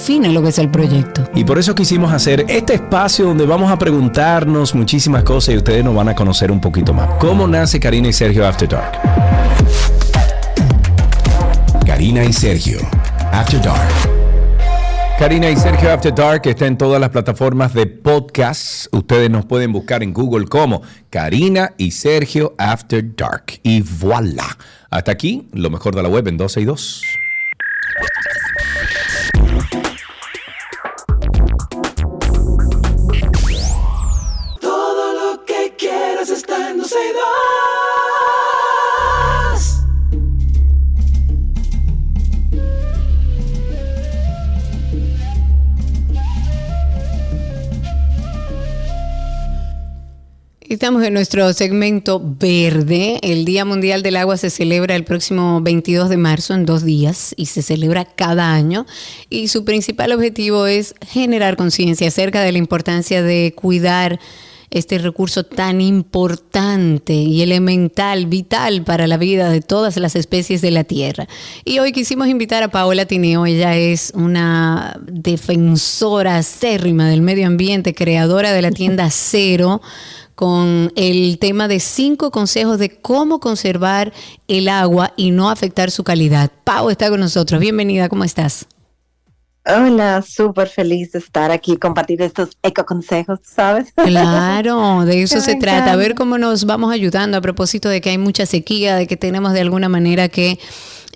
define lo que es el proyecto. Y por eso quisimos hacer este espacio donde vamos a preguntarnos muchísimas cosas y ustedes nos van a conocer un poquito más. ¿Cómo nace Karina y Sergio After Dark? Karina y Sergio After Dark. Karina y Sergio After Dark está en todas las plataformas de podcast. Ustedes nos pueden buscar en Google como Karina y Sergio After Dark. Y voilà. Hasta aquí, lo mejor de la web en 12 y 2. Estamos en nuestro segmento verde. El Día Mundial del Agua se celebra el próximo 22 de marzo en dos días y se celebra cada año. Y su principal objetivo es generar conciencia acerca de la importancia de cuidar este recurso tan importante y elemental, vital para la vida de todas las especies de la Tierra. Y hoy quisimos invitar a Paola Tineo, ella es una defensora acérrima del medio ambiente, creadora de la tienda Cero, con el tema de cinco consejos de cómo conservar el agua y no afectar su calidad. Pau está con nosotros, bienvenida, ¿cómo estás? Hola, súper feliz de estar aquí, compartir estos eco consejos, ¿sabes? Claro, de eso se trata, a ver cómo nos vamos ayudando a propósito de que hay mucha sequía, de que tenemos de alguna manera que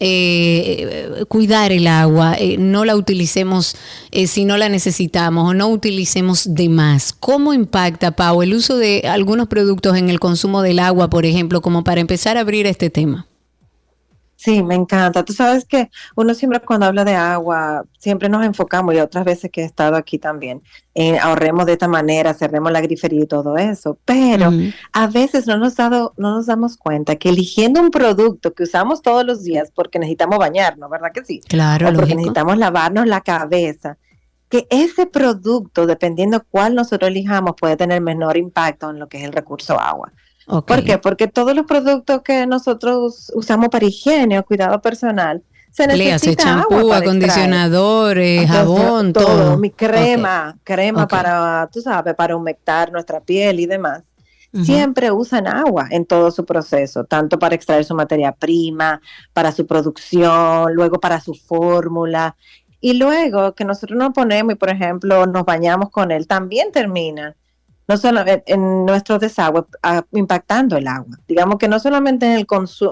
eh, cuidar el agua, eh, no la utilicemos eh, si no la necesitamos o no utilicemos de más. ¿Cómo impacta, Pau, el uso de algunos productos en el consumo del agua, por ejemplo, como para empezar a abrir este tema? Sí, me encanta. Tú sabes que uno siempre cuando habla de agua, siempre nos enfocamos, y otras veces que he estado aquí también, en ahorremos de esta manera, cerremos la grifería y todo eso, pero a veces no nos, dado, no nos damos cuenta que eligiendo un producto que usamos todos los días porque necesitamos bañarnos, ¿verdad que sí? Claro, o porque lógico. necesitamos lavarnos la cabeza, que ese producto, dependiendo cuál nosotros elijamos, puede tener menor impacto en lo que es el recurso agua. Ok. ¿Por qué? Porque todos los productos que nosotros usamos para higiene o cuidado personal, se necesita agua champú, para extraer. acondicionador, eh, Entonces, jabón, todo. Mi crema, crema para, tú sabes, para humectar nuestra piel y demás. Siempre usan agua en todo su proceso, tanto para extraer su materia prima, para su producción, luego para su fórmula. Y luego que nosotros nos ponemos y, por ejemplo, nos bañamos con él, también termina no solo en, en nuestros desagües impactando el agua. Digamos que no solamente en el,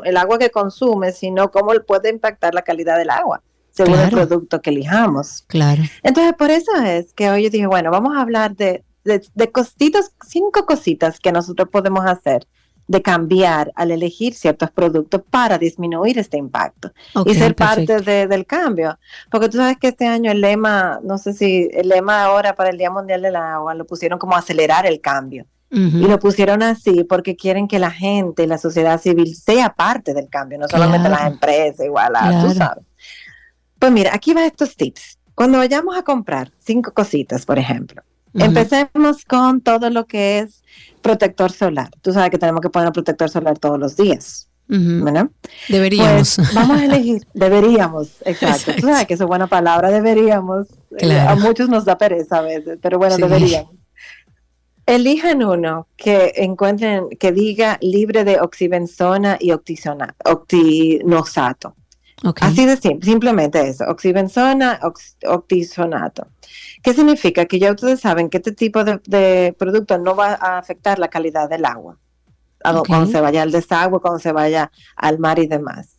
el agua que consume, sino cómo puede impactar la calidad del agua, según Claro. el producto que elijamos. Claro. Entonces, por eso es que hoy yo dije, bueno, vamos a hablar de, de, de cositas, cinco cositas que nosotros podemos hacer de cambiar al elegir ciertos productos para disminuir este impacto y ser perfecto. parte de- del cambio. Porque tú sabes que este año el lema, no sé si el lema ahora para el Día Mundial del Agua lo pusieron como acelerar el cambio. Y lo pusieron así porque quieren que la gente la sociedad civil sea parte del cambio, no solamente Claro. las empresas, igual, Claro. tú sabes. Pues mira, aquí va estos tips. Cuando vayamos a comprar cinco cositas, por ejemplo, Empecemos con todo lo que es protector solar. Tú sabes que tenemos que poner protector solar todos los días. Deberíamos. Pues vamos a elegir, deberíamos, exacto. Exacto. Tú sabes que es buena palabra, deberíamos. Claro. A muchos nos da pereza a veces, pero bueno, Sí. deberíamos. Elijan uno que encuentren, que diga libre de oxibenzona y octinosato. Ok. Así de simple, simplemente eso, oxibenzona, ox- octisonato. ¿Qué significa? Que ya ustedes saben que este tipo de, de producto no va a afectar la calidad del agua. Cuando se vaya al desagüe, cuando se vaya al mar y demás.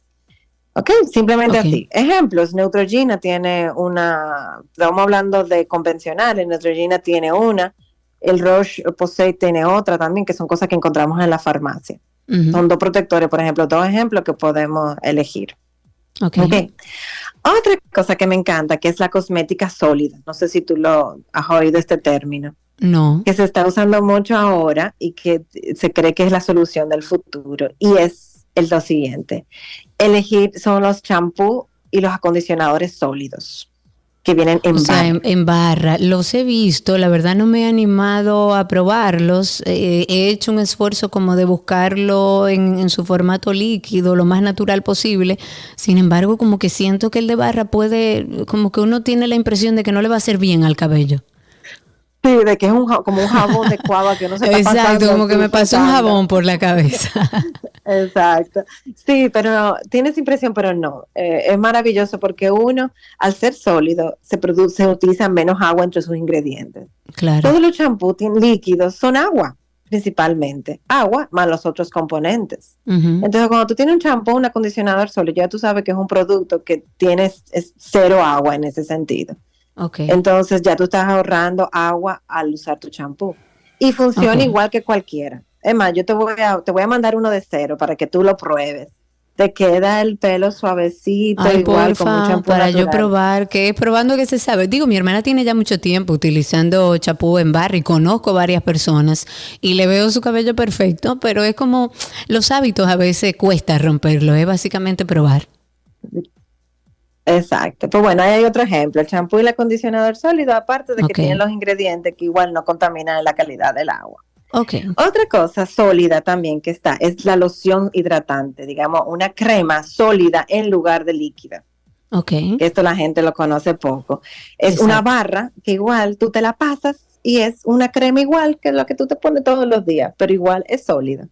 Ok, simplemente así. Ejemplos, Neutrogena tiene una, estamos hablando de convencionales, Neutrogena tiene una, el Roche Posay tiene otra también, que son cosas que encontramos en la farmacia. Son dos protectores, por ejemplo, dos ejemplos que podemos elegir. Ok. Ok. Otra cosa que me encanta, que es la cosmética sólida. No sé si tú lo has oído este término, No. que se está usando mucho ahora y que se cree que es la solución del futuro. Y es el lo siguiente. Elegir son los champú y los acondicionadores sólidos que vienen en O sea, barra. en, en barra. Los he visto, la verdad no me he animado a probarlos. Eh, he hecho un esfuerzo como de buscarlo en, en su formato líquido, lo más natural posible. Sin embargo, como que siento que el de barra puede, como que uno tiene la impresión de que no le va a hacer bien al cabello. Sí, de que es un, como un jabón de cuava que no se está Exacto, pasando como que me pasó un jabón por la cabeza. Exacto. Sí, pero tienes impresión, pero no. Eh, es maravilloso porque uno, al ser sólido, se produce, se utiliza menos agua entre sus ingredientes. claro. Todos los champús líquidos son agua, principalmente. Agua más los otros componentes. Entonces, cuando tú tienes un champú, un acondicionador sólido, ya tú sabes que es un producto que tienes es cero agua en ese sentido. Ok. Entonces, ya tú estás ahorrando agua al usar tu champú. Y funciona igual que cualquiera. Es más, yo te voy, a, te voy a mandar uno de cero para que tú lo pruebes. Te queda el pelo suavecito, Ay, igual con un porfa, champú para yo probar, que es probando que se sabe. Digo, mi hermana tiene ya mucho tiempo utilizando chapú en barra y conozco varias personas y le veo su cabello perfecto, pero es como los hábitos a veces cuesta romperlo, es básicamente probar. Exacto. Pues bueno, ahí hay otro ejemplo. El champú y el acondicionador sólido, aparte de que tienen los ingredientes que igual no contaminan la calidad del agua. Ok, Otra cosa sólida también que está es la loción hidratante, digamos, una crema sólida en lugar de líquida. ok, que esto la gente lo conoce poco. Es una barra que igual tú te la pasas y es una crema igual que lo que tú te pones todos los días, pero igual es sólida.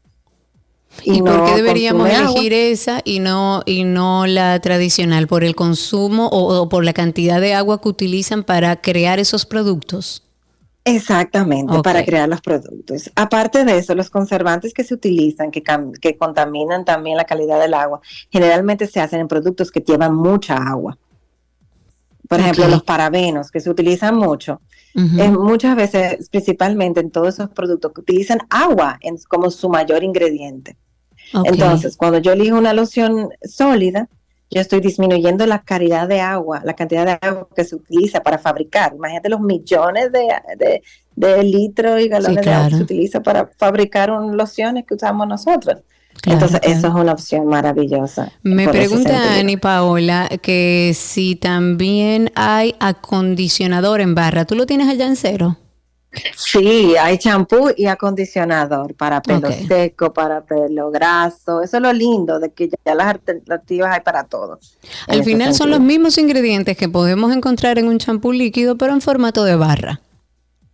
¿Y, por no qué deberíamos agua. elegir esa y no y no la tradicional por el consumo o, o por la cantidad de agua que utilizan para crear esos productos? Exactamente, para crear los productos. Aparte de eso, los conservantes que se utilizan, que, que contaminan también la calidad del agua, generalmente se hacen en productos que llevan mucha agua. Por ejemplo, los parabenos, que se utilizan mucho. Eh, muchas veces, principalmente en todos esos productos que utilizan agua en- como su mayor ingrediente. Entonces, cuando yo elijo una loción sólida, yo estoy disminuyendo la calidad de agua, la cantidad de agua que se utiliza para fabricar. Imagínate los millones de, de- de litros y galones de agua que se utiliza para fabricar un, lociones que usamos nosotros. Claro, Entonces, claro. eso es una opción maravillosa. Me pregunta. Ani Paola que si también hay acondicionador en barra. ¿Tú lo tienes allá en cero? Sí, hay champú y acondicionador para pelo seco, para pelo graso. Eso es lo lindo de que ya las alternativas hay para todo. en Al final son los mismos ingredientes que podemos encontrar en un champú líquido, pero en formato de barra.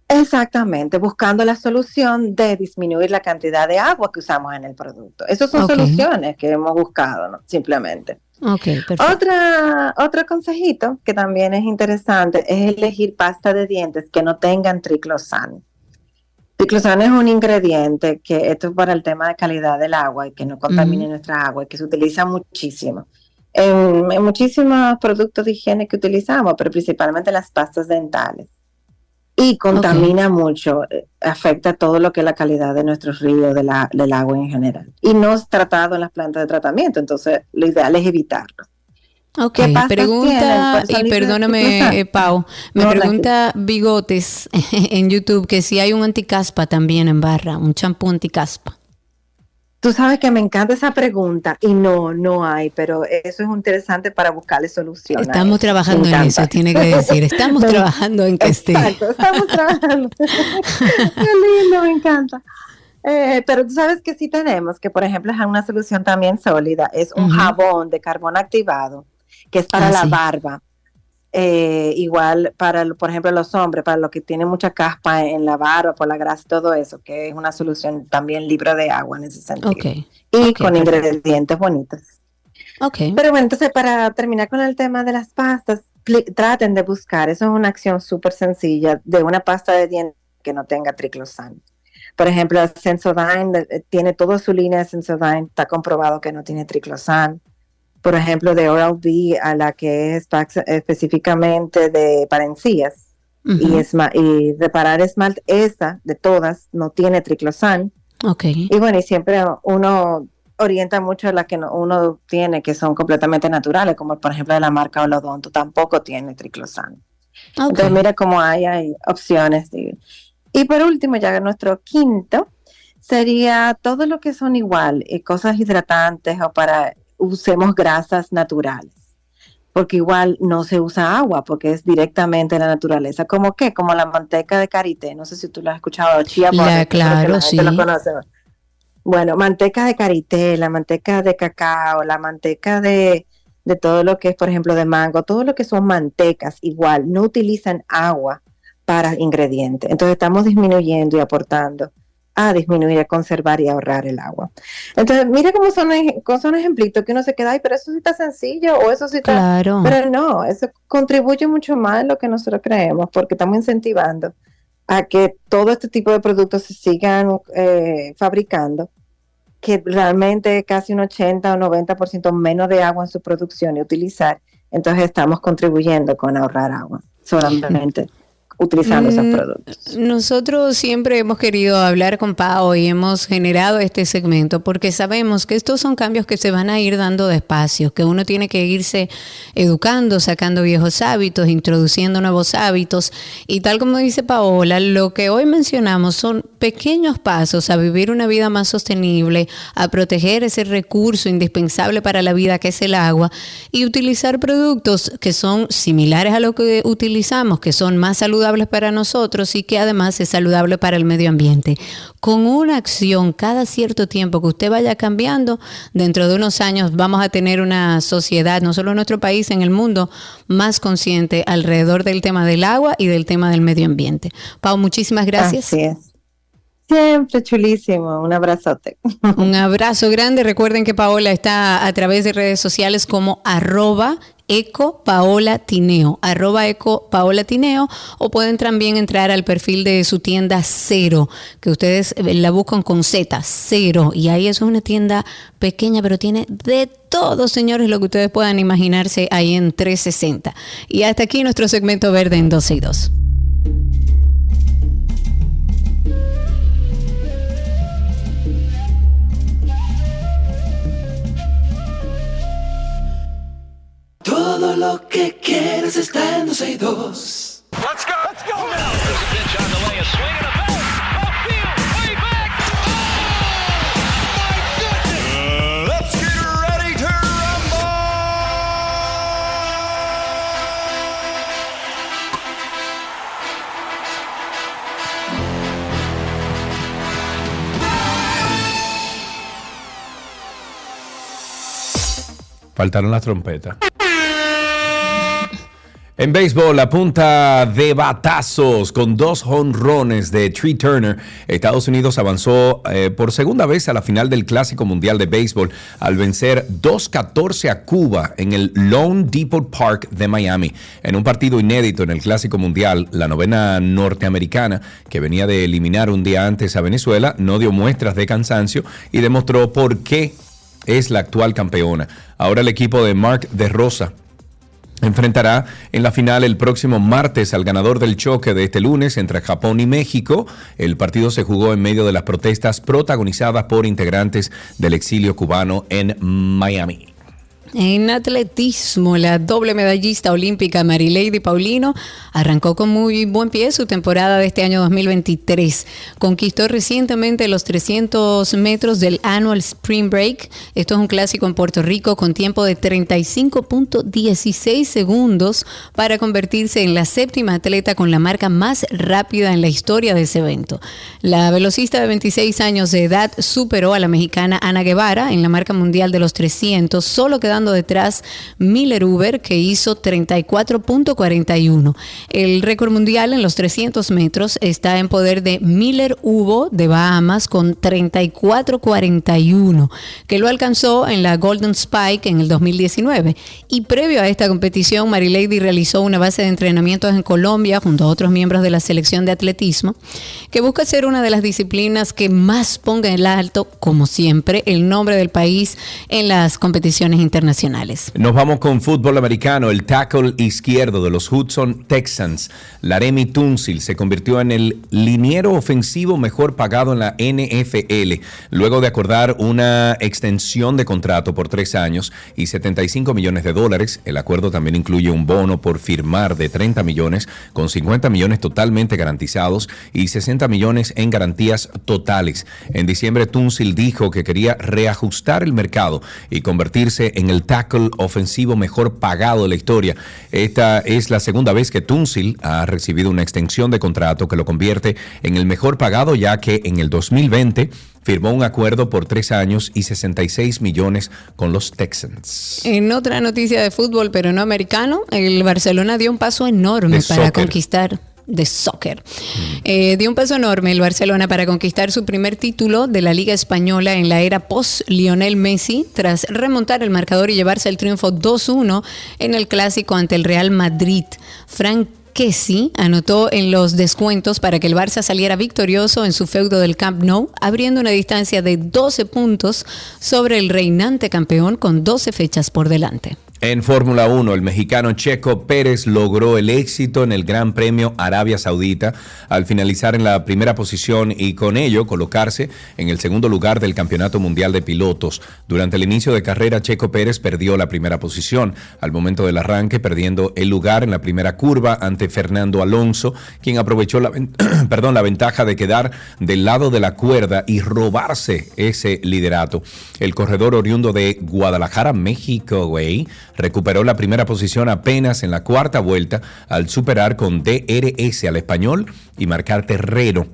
Exactamente, buscando la solución de disminuir la cantidad de agua que usamos en el producto. Esas son soluciones que hemos buscado, ¿no? simplemente. Ok, perfecto. Otra, otro consejito que también es interesante es elegir pasta de dientes que no tengan triclosan. Triclosan es un ingrediente que esto es para el tema de calidad del agua y que no contamine nuestra agua y que se utiliza muchísimo. En, en muchísimos productos de higiene que utilizamos, pero principalmente las pastas dentales. Y contamina mucho, eh, afecta todo lo que es la calidad de nuestros ríos, de la- del agua en general. Y no es tratado en las plantas de tratamiento, entonces lo ideal es evitarlo. Ok, pregunta, ¿Cuáles son y perdóname, eh, Pau, me No, pregunta Bigotes en YouTube que si hay un anticaspa también en barra, un champú anticaspa. Tú sabes que me encanta esa pregunta y no, no hay, pero eso es interesante para buscarle solución. Estamos trabajando en eso, tiene que decir. Estamos trabajando en que esté. Exacto, estamos trabajando. Qué lindo, me encanta. Eh, pero tú sabes que sí tenemos, que por ejemplo es una solución también sólida, es un jabón de carbón activado, que es para Ah, la sí. barba. Eh, igual para, por ejemplo, los hombres, para los que tienen mucha caspa en la barba, por la grasa y todo eso, que es una solución también libre de agua en ese sentido. Ok, Y ok, con perfecto. ingredientes bonitos. ok. Pero bueno, entonces para terminar con el tema de las pastas, traten de buscar, eso es una acción súper sencilla, de una pasta de dientes que no tenga triclosan. Por ejemplo, el Sensodyne eh, tiene toda su línea de Sensodyne, está comprobado que no tiene triclosan. Por ejemplo, de Oral-B a la que es específicamente de para encías Ujú, y, esma- y reparar esmalte, esa de todas no tiene triclosan. Ok, Y bueno, y siempre uno orienta mucho a las que no- uno tiene que son completamente naturales, como por ejemplo de la marca Olodonto, tampoco tiene triclosano. Ok. Entonces, mira cómo hay, hay opciones. sí. Y por último, ya nuestro quinto sería todo lo que son igual, eh, cosas hidratantes o para usemos grasas naturales. Porque igual no se usa agua, porque es directamente la naturaleza. ¿Como qué? Como la manteca de karité. No sé si tú lo has escuchado. Chia La- claro, la sí. Bueno, manteca de karité, la manteca de cacao, la manteca de, de todo lo que es, por ejemplo, de mango, todo lo que son mantecas, igual, no utilizan agua para ingredientes. Entonces estamos disminuyendo y aportando a disminuir, a conservar y ahorrar el agua. Entonces, mira cómo son, son ejemplitos que uno se queda, ay, pero eso sí está sencillo o eso sí está... Claro. Pero no, eso contribuye mucho más de lo que nosotros creemos, porque estamos incentivando a que todo este tipo de productos se sigan eh, fabricando, que realmente casi un 80 o 90% menos de agua en su producción y utilizar. Entonces estamos contribuyendo con ahorrar agua, solamente utilizando esos Mm, productos. Nosotros siempre hemos querido hablar con Pau y hemos generado este segmento porque sabemos que estos son cambios que se van a ir dando despacio, que uno tiene que irse educando, sacando viejos hábitos, introduciendo nuevos hábitos. Y tal como dice Paola, lo que hoy mencionamos son pequeños pasos a vivir una vida más sostenible, a proteger ese recurso indispensable para la vida que es el agua y utilizar productos que son similares a lo que utilizamos, que son más saludables para nosotros y que además es saludable para el medio ambiente. Con una acción cada cierto tiempo que usted vaya cambiando, dentro de unos años vamos a tener una sociedad, no solo en nuestro país, en el mundo, más consciente alrededor del tema del agua y del tema del medio ambiente. Pau, muchísimas gracias. Así es. Siempre chulísimo. Un abrazote. Un abrazo grande. Recuerden que Paola está a través de redes sociales como arroba eco paola tineo, arroba eco paola tineo, o pueden también entrar al perfil de su tienda cero, que ustedes eh, la buscan con Z, cero, y ahí es una tienda pequeña, pero tiene de todo, señores, lo que ustedes puedan imaginarse ahí en 360. Y hasta aquí nuestro segmento verde en 12 y 2. Lo que quieres está en 12 y 2. Faltaron las trompetas. En béisbol, la punta de batazos con dos jonrones de Tree Turner. Estados Unidos avanzó eh, por segunda vez a la final del Clásico Mundial de Béisbol al vencer 2-14 a Cuba en el Lone Depot Park de Miami. En un partido inédito en el Clásico Mundial, la novena norteamericana, que venía de eliminar un día antes a Venezuela, no dio muestras de cansancio y demostró por qué es la actual campeona. Ahora el equipo de Mark de Rosa enfrentará en la final el próximo martes al ganador del choque de este lunes entre Japón y México. El partido se jugó en medio de las protestas protagonizadas por integrantes del exilio cubano en Miami. En atletismo, la doble medallista olímpica Marilady Paulino arrancó con muy buen pie su temporada de este año 2023. Conquistó recientemente los 300 metros del Annual Spring Break. Esto es un clásico en Puerto Rico con tiempo de 35.16 segundos para convertirse en la séptima atleta con la marca más rápida en la historia de ese evento. La velocista de 26 años de edad superó a la mexicana Ana Guevara en la marca mundial de los 300, solo quedando detrás Miller Uber, que hizo 34.41. El récord mundial en los 300 metros está en poder de Miller Hugo de Bahamas con 34.41, que lo alcanzó en la Golden Spike en el 2019. Y previo a esta competición, Marilady realizó una base de entrenamientos en Colombia junto a otros miembros de la selección de atletismo, que busca ser una de las disciplinas que más ponga en alto, como siempre, el nombre del país en las competiciones internacionales. Internacionales. Nos vamos con fútbol americano. El tackle izquierdo de los Hudson Texans, Laremy Tunsil, se convirtió en el liniero ofensivo mejor pagado en la NFL, luego de acordar una extensión de contrato por tres años y 75 millones de dólares. El acuerdo también incluye un bono por firmar de 30 millones, con 50 millones totalmente garantizados y 60 millones en garantías totales. En diciembre, Tunsil dijo que quería reajustar el mercado y convertirse en el tackle ofensivo mejor pagado de la historia. Esta es la segunda vez que Tunsil ha recibido una extensión de contrato que lo convierte en el mejor pagado, ya que en el 2020 firmó un acuerdo por tres años y 66 millones con los Texans. En otra noticia de fútbol, pero no americano, el Barcelona dio un paso enorme De para soccer. conquistar de soccer. Eh, dio un paso enorme el Barcelona para conquistar su primer título de la Liga Española en la era post-Lionel Messi, tras remontar el marcador y llevarse el triunfo 2-1 en el clásico ante el Real Madrid. Frank anotó en los descuentos para que el Barça saliera victorioso en su feudo del Camp Nou, abriendo una distancia de 12 puntos sobre el reinante campeón con 12 fechas por delante. En Fórmula 1, el mexicano Checo Pérez logró el éxito en el Gran Premio Arabia Saudita al finalizar en la primera posición y con ello colocarse en el segundo lugar del Campeonato Mundial de Pilotos. Durante el inicio de carrera, Checo Pérez perdió la primera posición al momento del arranque, perdiendo el lugar en la primera curva ante Fernando Alonso, quien aprovechó la, perdón, la ventaja de quedar del lado de la cuerda y robarse ese liderato. El corredor oriundo de Guadalajara, México, güey, recuperó la primera posición apenas en la cuarta vuelta al superar con DRS al español y marcar terreno.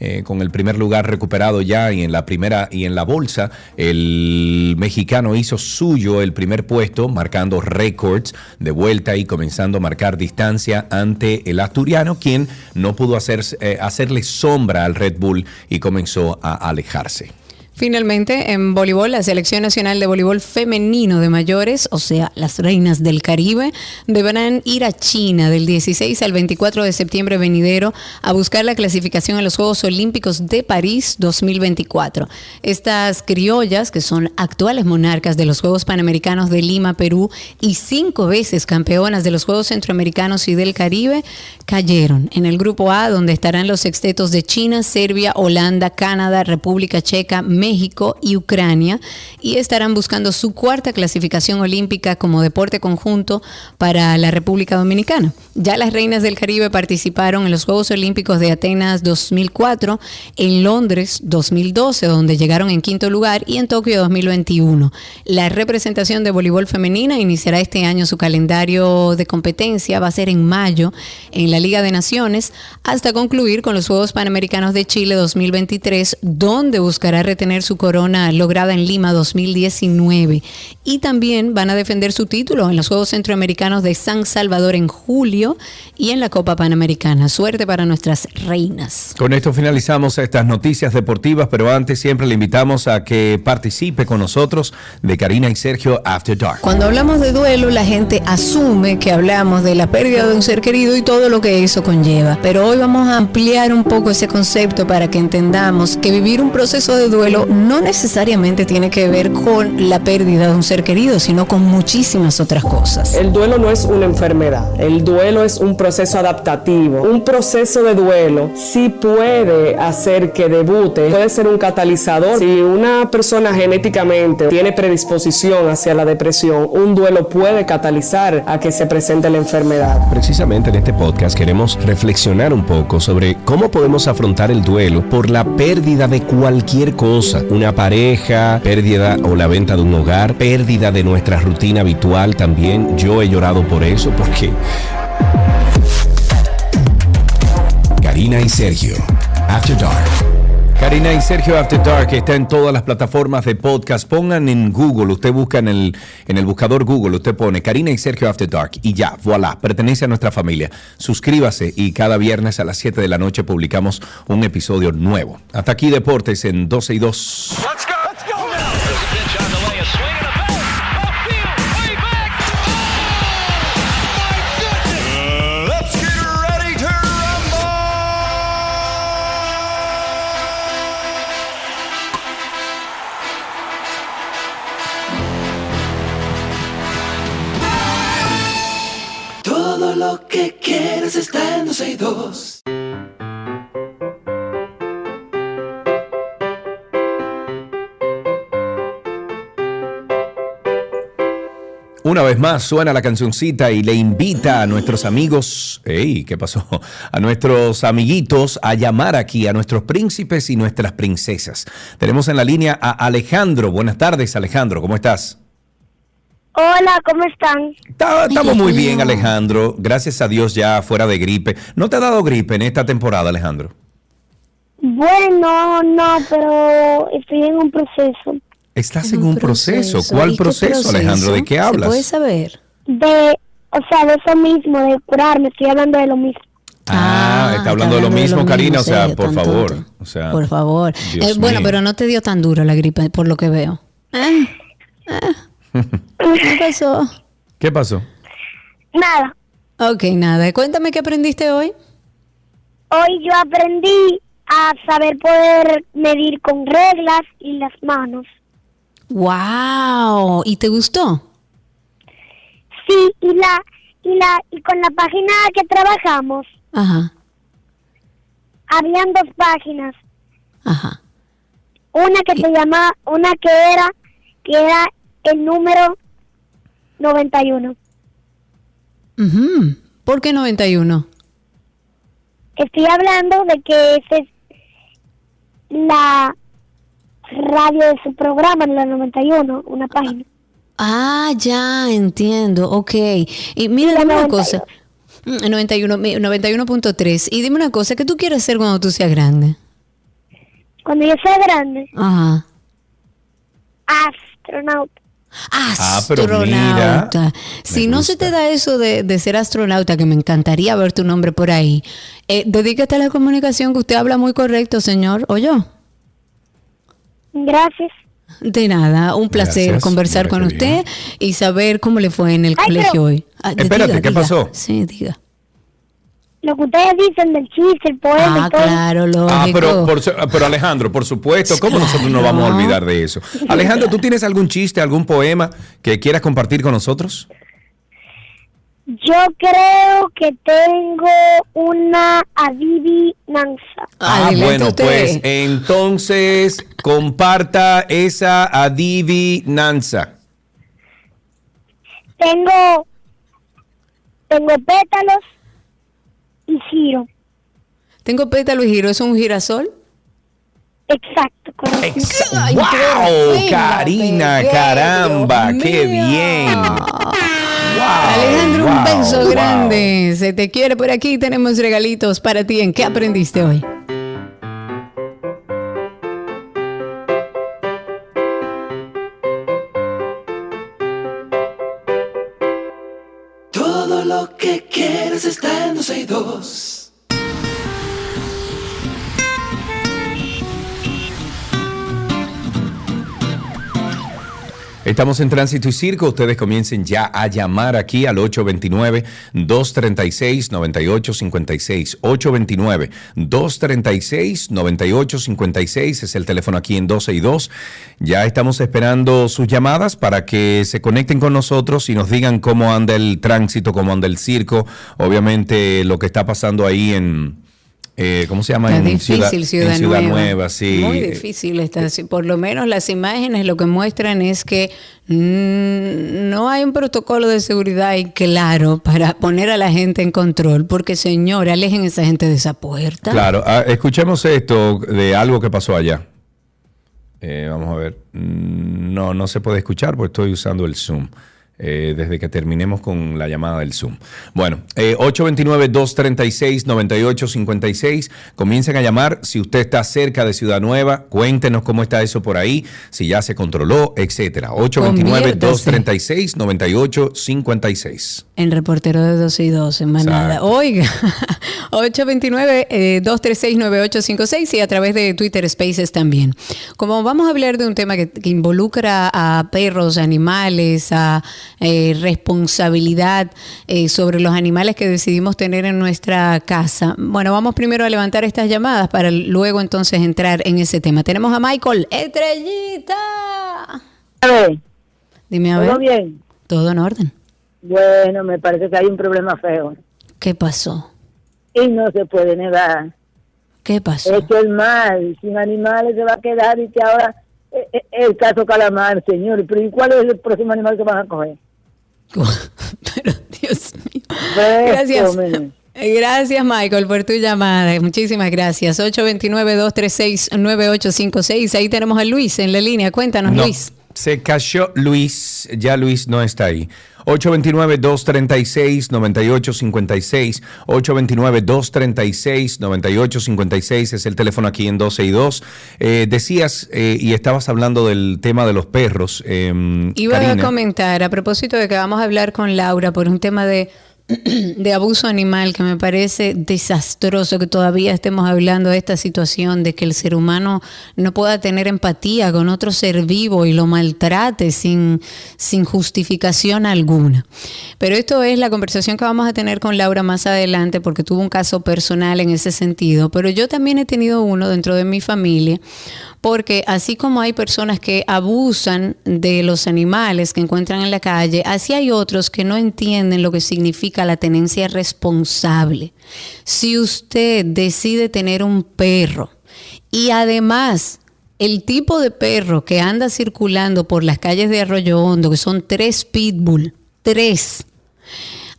Eh, con el primer lugar recuperado ya y en la primera y en la bolsa, el mexicano hizo suyo el primer puesto, marcando récords de vuelta y comenzando a marcar distancia ante el asturiano, quien no pudo hacer, eh, hacerle sombra al Red Bull y comenzó a alejarse. Finalmente, en voleibol, la Selección Nacional de Voleibol Femenino de Mayores, o sea, las Reinas del Caribe, deberán ir a China del 16 al 24 de septiembre venidero a buscar la clasificación a los Juegos Olímpicos de París 2024. Estas criollas, que son actuales monarcas de los Juegos Panamericanos de Lima, Perú, y cinco veces campeonas de los Juegos Centroamericanos y del Caribe, cayeron en el grupo A, donde estarán los sextetos de China, Serbia, Holanda, Canadá, República Checa, México y Ucrania, y estarán buscando su cuarta clasificación olímpica como deporte conjunto para la República Dominicana. Ya las reinas del Caribe participaron en los Juegos Olímpicos de Atenas 2004, en Londres 2012, donde llegaron en quinto lugar, y en Tokio 2021. La representación de voleibol femenina iniciará este año su calendario de competencia, va a ser en mayo en la Liga de Naciones, hasta concluir con los Juegos Panamericanos de Chile 2023, donde buscará retener su corona lograda en Lima 2019. Y también van a defender su título en los Juegos Centroamericanos de San Salvador en julio y en la Copa Panamericana. Suerte para nuestras reinas. Con esto finalizamos estas noticias deportivas, pero antes siempre le invitamos a que participe con nosotros de Karina y Sergio After Dark. Cuando hablamos de duelo, la gente asume que hablamos de la pérdida de un ser querido y todo lo que eso conlleva. Pero hoy vamos a ampliar un poco ese concepto para que entendamos que vivir un proceso de duelo no necesariamente tiene que ver con la pérdida de un ser querido, sino con muchísimas otras cosas. El duelo no es una enfermedad, el duelo es un proceso adaptativo. Un proceso de duelo sí puede hacer que debute, puede ser un catalizador. Si una persona genéticamente tiene predisposición hacia la depresión, un duelo puede catalizar a que se presente la enfermedad. Precisamente en este podcast queremos reflexionar un poco sobre cómo podemos afrontar el duelo por la pérdida de cualquier cosa, una pareja, pérdida o la venta de un hogar, pérdida de nuestra rutina habitual también. Yo he llorado por eso porque... Karina y Sergio, After Dark. Karina y Sergio After Dark está en todas las plataformas de podcast. Pongan en Google, usted busca en el, en el buscador Google, usted pone Karina y Sergio After Dark y ya, voilà, pertenece a nuestra familia. Suscríbase y cada viernes a las 7 de la noche publicamos un episodio nuevo. Hasta aquí Deportes en 12 y 2. Let's que quieras está en 12 y 2. Una vez más suena la cancioncita y le invita a nuestros amigos, ey, ¿qué pasó? A nuestros amiguitos a llamar aquí a nuestros príncipes y nuestras princesas. Tenemos en la línea a Alejandro. Buenas tardes, Alejandro, ¿cómo estás? Hola, ¿cómo están? Ta- Estamos muy bien, Alejandro. Gracias a Dios ya fuera de gripe. ¿No te ha dado gripe en esta temporada, Alejandro? Bueno, no, pero estoy en un proceso Estás en un proceso. ¿Cuál ¿Y qué proceso, Alejandro? ¿De qué ¿Se hablas? puede saber? de, o sea, de eso mismo, de curarme, estoy hablando de lo mismo. Ah, está hablando de lo mismo, Karina. O sea, por favor. O sea, por favor. Eh, bueno, pero no te dio tan duro la gripe, por lo que veo. Ah, ah. ¿Qué pasó? ¿Qué pasó? Nada, Ok, nada. Cuéntame qué aprendiste hoy. hoy yo aprendí a saber poder medir con reglas y las manos. ¡Wow! ¿Y te gustó? Sí, y la y la y con la página que trabajamos Ajá, habían dos páginas, ajá. una que se llama, una que era que era el número 91. Ujú. ¿Por qué 91? Estoy hablando de que esa es la radio de su programa, la 91, una página. Ah, ya entiendo. Ok. Y mira, dime una 92. cosa. Mm, 91, mi- 91.3. Y dime una cosa, ¿qué tú quieres ser cuando tú seas grande? Cuando yo sea grande, Ajá. astronauta. Ah, pero Astronauta. mira, si no se te da eso de, de ser astronauta, que me encantaría ver tu nombre por ahí, eh, dedícate a la comunicación, que usted habla muy correcto, señor. ¿O yo? Gracias. De nada, un placer Gracias, conversar con usted bien. y saber cómo le fue en el Ay, colegio pero- hoy. Ah, Espérate, ¿qué pasó? Sí, diga. Lo que ustedes dicen del chiste, el poema Ah, y todo. claro, lógico. Ah, pero, por pero Alejandro, por supuesto, ¿cómo nosotros no vamos a olvidar de eso? Alejandro, ¿tú tienes algún chiste, algún poema que quieras compartir con nosotros? Yo creo que tengo una adivinanza. Ah, Adelante bueno, usted. pues entonces comparta esa adivinanza. Tengo, tengo pétalos y giro. Tengo pétalo y giro, ¿es un girasol? Exacto, correcto. Exa- Ay, por ¡Wow! Karina, caramba, Dios qué mío. bien. Wow, Alejandro, un beso wow. grande. Se te quiere por aquí. Tenemos regalitos para ti. ¿En qué aprendiste hoy? Quieras está en Estamos en Tránsito y Circo. Ustedes comiencen ya a llamar aquí al 829-236-9856. 829-236-9856 es el teléfono aquí en 12 y 2. Ya estamos esperando sus llamadas para que se conecten con nosotros y nos digan cómo anda el tránsito, cómo anda el circo. Obviamente lo que está pasando ahí en... eh, ¿Cómo se llama? Está en difícil, Ciudad, en Ciudad Nueva. Nueva, sí. Muy difícil está. Por lo menos las imágenes lo que muestran es que no hay un protocolo de seguridad ahí claro para poner a la gente en control. Porque, señor, alejen a esa gente de esa puerta. Claro, ah, escuchemos esto de algo que pasó allá. Eh, vamos a ver. No, no se puede escuchar porque estoy usando el Zoom. Eh, desde que terminemos con la llamada del Zoom. Bueno, eh, 829-236-9856. Comiencen a llamar. Si usted está cerca de Ciudad Nueva, cuéntenos cómo está eso por ahí, si ya se controló, etcétera. 829-236-9856. En reportero de 12 y 12, más Exacto. nada. Oiga, 829-236-9856 y a través de Twitter Spaces también. Como vamos a hablar de un tema que, que involucra a perros, animales, a eh, responsabilidad eh, sobre los animales que decidimos tener en nuestra casa. Bueno, vamos primero a levantar estas llamadas para luego entonces entrar en ese tema. Tenemos a Michael, estrellita. A ver, Dime a ¿todo ver. bien? Todo en orden. Bueno, me parece que hay un problema feo. ¿Qué pasó? Y no se puede negar. ¿Qué pasó? Es que el mal sin animales se va a quedar y que ahora eh, eh, el caso calamar, señor. Pero ¿y cuál es el próximo animal que van a coger? Pero Dios mío. Gracias. Gracias, Michael, por tu llamada. Muchísimas gracias. 829-236-9856. Ahí tenemos a Luis en la línea. Cuéntanos, No, Luis. Se cayó Luis, ya Luis no está ahí. 829-236-9856. 829-236-9856 es el teléfono aquí en 12 y 2. Eh, decías eh, y estabas hablando del tema de los perros. eh, Iba Karina. a comentar a propósito de que vamos a hablar con Laura por un tema de, de abuso animal que me parece desastroso que todavía estemos hablando de esta situación de que el ser humano no pueda tener empatía con otro ser vivo y lo maltrate sin, sin justificación alguna. Pero esto es la conversación que vamos a tener con Laura más adelante porque tuvo un caso personal en ese sentido, pero yo también he tenido uno dentro de mi familia porque así como hay personas que abusan de los animales que encuentran en la calle, así hay otros que no entienden lo que significa la tenencia responsable. Si usted decide tener un perro y además el tipo de perro que anda circulando por las calles de Arroyo Hondo, que son tres pitbull, tres,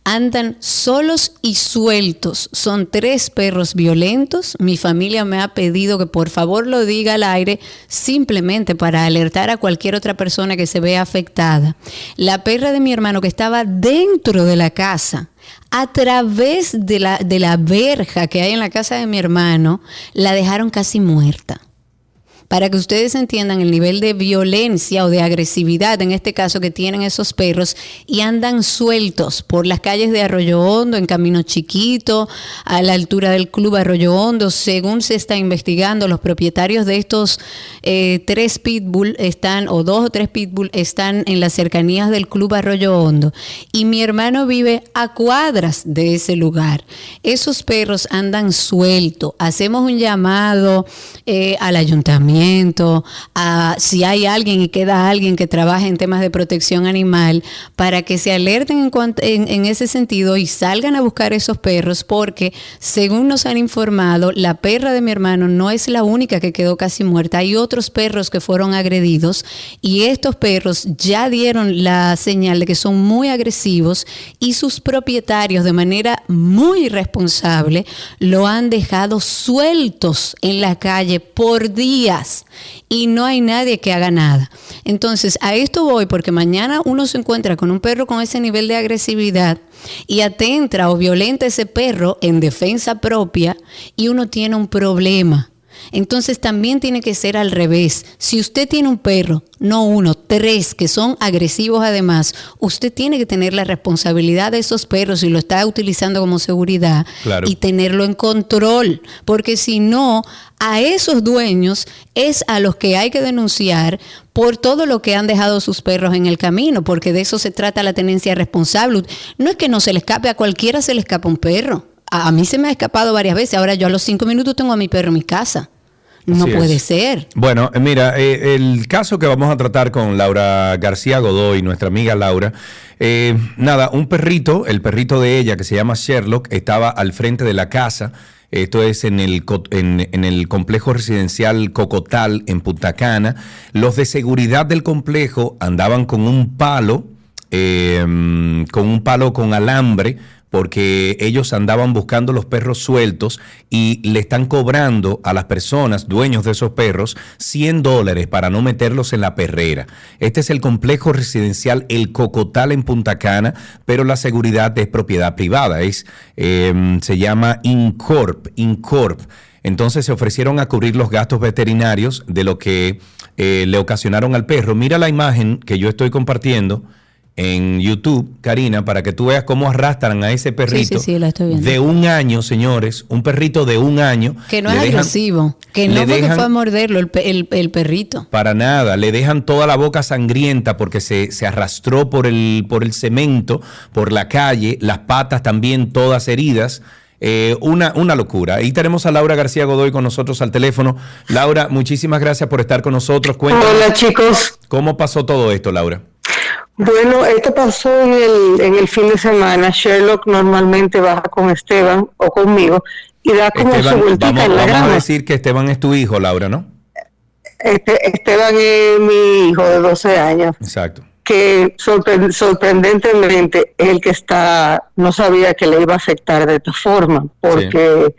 andan solos y sueltos. Son tres perros violentos. Mi familia me ha pedido que por favor lo diga al aire simplemente para alertar a cualquier otra persona que se vea afectada. La perra de mi hermano que estaba dentro de la casa. A través de la, de la verja que hay en la casa de mi hermano, la dejaron casi muerta para que ustedes entiendan el nivel de violencia o de agresividad, en este caso, que tienen esos perros y andan sueltos por las calles de Arroyo Hondo, en Camino Chiquito, a la altura del Club Arroyo Hondo. Según se está investigando, los propietarios de estos eh, tres pitbull están, o dos o tres pitbull, están en las cercanías del Club Arroyo Hondo. Y mi hermano vive a cuadras de ese lugar. Esos perros andan sueltos. Hacemos un llamado eh, al ayuntamiento si hay alguien y queda alguien que trabaje en temas de protección animal para que se alerten en- en ese sentido y salgan a buscar esos perros porque según nos han informado la perra de mi hermano no es la única que quedó casi muerta. Hay otros perros que fueron agredidos y estos perros ya dieron la señal de que son muy agresivos y sus propietarios de manera muy irresponsable lo han dejado sueltos en la calle por días y no hay nadie que haga nada. Entonces, a esto voy porque mañana uno se encuentra con un perro con ese nivel de agresividad y atenta o violenta ese perro en defensa propia y uno tiene un problema. Entonces también tiene que ser al revés. Si usted tiene un perro, no uno, tres, que son agresivos además, usted tiene que tener la responsabilidad de esos perros y lo está utilizando como seguridad Claro. y tenerlo en control. Porque si no, a esos dueños es a los que hay que denunciar por todo lo que han dejado sus perros en el camino, porque de eso se trata la tenencia responsable. No es que no se le escape, a cualquiera se le escapa un perro. A, a mí se me ha escapado varias veces, ahora yo a los cinco minutos tengo a mi perro en mi casa. No Así puede es. ser. Bueno, eh, mira, eh, el caso que vamos a tratar con Laura García Godoy, nuestra amiga Laura, eh, nada, un perrito, el perrito de ella que se llama Sherlock, estaba al frente de la casa. Esto es en el, en, en el complejo residencial Cocotal en Punta Cana. Los de seguridad del complejo andaban con un palo, eh, con un palo con alambre, porque ellos andaban buscando los perros sueltos y le están cobrando a las personas, dueños de esos perros, 100 dólares para no meterlos en la perrera. Este es el complejo residencial El Cocotal en Punta Cana, pero la seguridad es propiedad privada, es, eh, se llama Incorp, Incorp. Entonces se ofrecieron a cubrir los gastos veterinarios de lo que eh, le ocasionaron al perro. Mira la imagen que yo estoy compartiendo en YouTube, Karina, para que tú veas cómo arrastran a ese perrito sí, sí, la estoy viendo. de un año, señores, un perrito de un año. Que no Le es dejan- agresivo, que no le fue que dejan- fue a morderlo el, pe- el- el perrito. Para nada, le dejan toda la boca sangrienta porque se, se arrastró por el, por el cemento, por la calle, las patas también todas heridas. Eh, una, una locura. Ahí tenemos a Laura García Godoy con nosotros al teléfono. Laura, muchísimas gracias por estar con nosotros. Cuéntanos Hola chicos. cómo pasó todo esto, Laura. Bueno, esto pasó en el, en el fin de semana. Sherlock normalmente baja con Esteban o conmigo y da como Esteban, su vueltita vamos, en la vamos a decir que Esteban es tu hijo, Laura, ¿no? Este, Esteban es mi hijo de 12 años, Exacto. que sorpre- sorprendentemente es el que está, no sabía que le iba a afectar de esta forma, porque,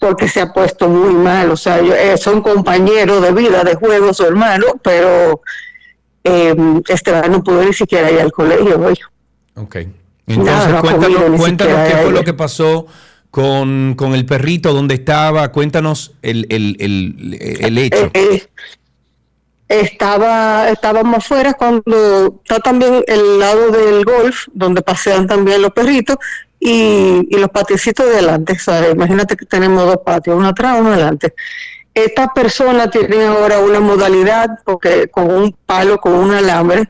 porque se ha puesto muy mal. O sea, yo- eh, son compañeros de vida, de juego, su hermano, pero eh, Esteban no pudo ni siquiera ir al colegio hoy. Ok. Entonces, no cuéntanos, comido qué fue lo que pasó con, con el perrito, dónde estaba. Cuéntanos el, el, el, el hecho. Eh, estaba estábamos afuera cuando está también el lado del golf donde pasean también los perritos y, y los patiecitos de adelante ¿sabes? imagínate que tenemos dos patios uno atrás uno adelante estas personas tienen ahora una modalidad porque con un palo con un alambre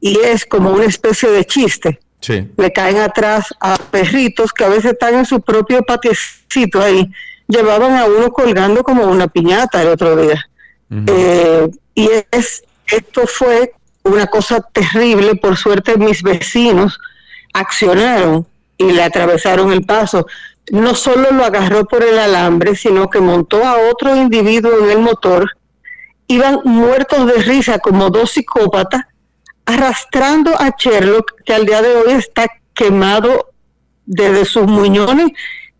y es como una especie de chiste Sí. le caen atrás a perritos que a veces están en su propio patiecito ahí. Llevaban a uno colgando como una piñata el otro día. Eh, y es, esto fue una cosa terrible. Por suerte mis vecinos accionaron y le atravesaron el paso. No solo lo agarró por el alambre, sino que montó a otro individuo en el motor. Iban muertos de risa como dos psicópatas arrastrando a Sherlock, que al día de hoy está quemado desde sus muñones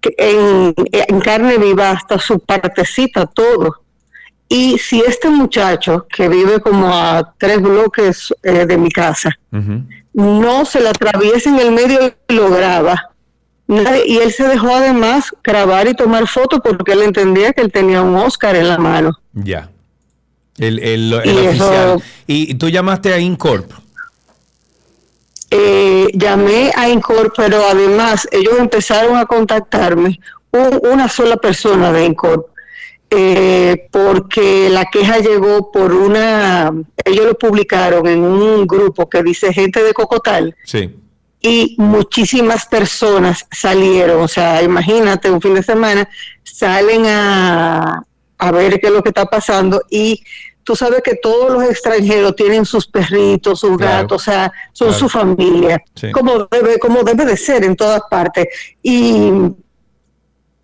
en, en carne viva hasta su partecita, todo. Y si este muchacho, que vive como a tres bloques eh, de mi casa, no se le atraviesa en el medio y lo graba, y él se dejó además grabar y tomar fotos porque él entendía que él tenía un Oscar en la mano. Ya. El, el, el Y eso- oficial. Y tú llamaste a Incorp. eh, llamé a Incor, pero además ellos empezaron a contactarme, un- una sola persona de Incor, eh, porque la queja llegó por una, ellos lo publicaron en un grupo que dice gente de Cocotal Sí. Y muchísimas personas salieron, o sea, imagínate, un fin de semana salen a, a ver qué es lo que está pasando y tú sabes que todos los extranjeros tienen sus perritos, sus Claro, gatos, o sea, son claro. su familia, Sí. como, debe, como debe de ser en todas partes. Y,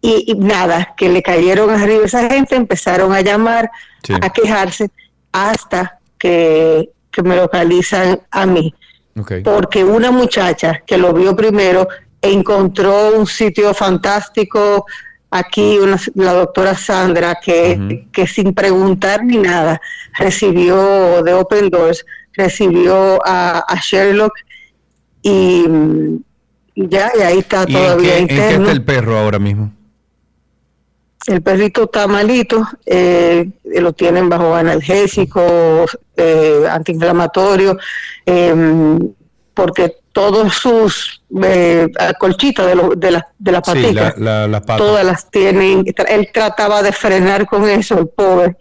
y, y nada, que le cayeron arriba esa gente, empezaron a llamar, Sí. a quejarse, hasta que, que me localizan a mí Ok. porque una muchacha que lo vio primero encontró un sitio fantástico aquí, una- la doctora Sandra, que, que sin preguntar ni nada recibió de Open Doors, recibió a, a Sherlock y mm, ya, y ahí está ¿Y en todavía qué, en qué interno. está el perro ahora mismo? El perrito está malito, eh, lo tienen bajo analgésicos, eh, antiinflamatorios, eh, porque todos sus eh, colchitas de, lo- de, la- de las Sí, paticas, la, la- todas las tienen. Él trataba de frenar con eso, el pobre,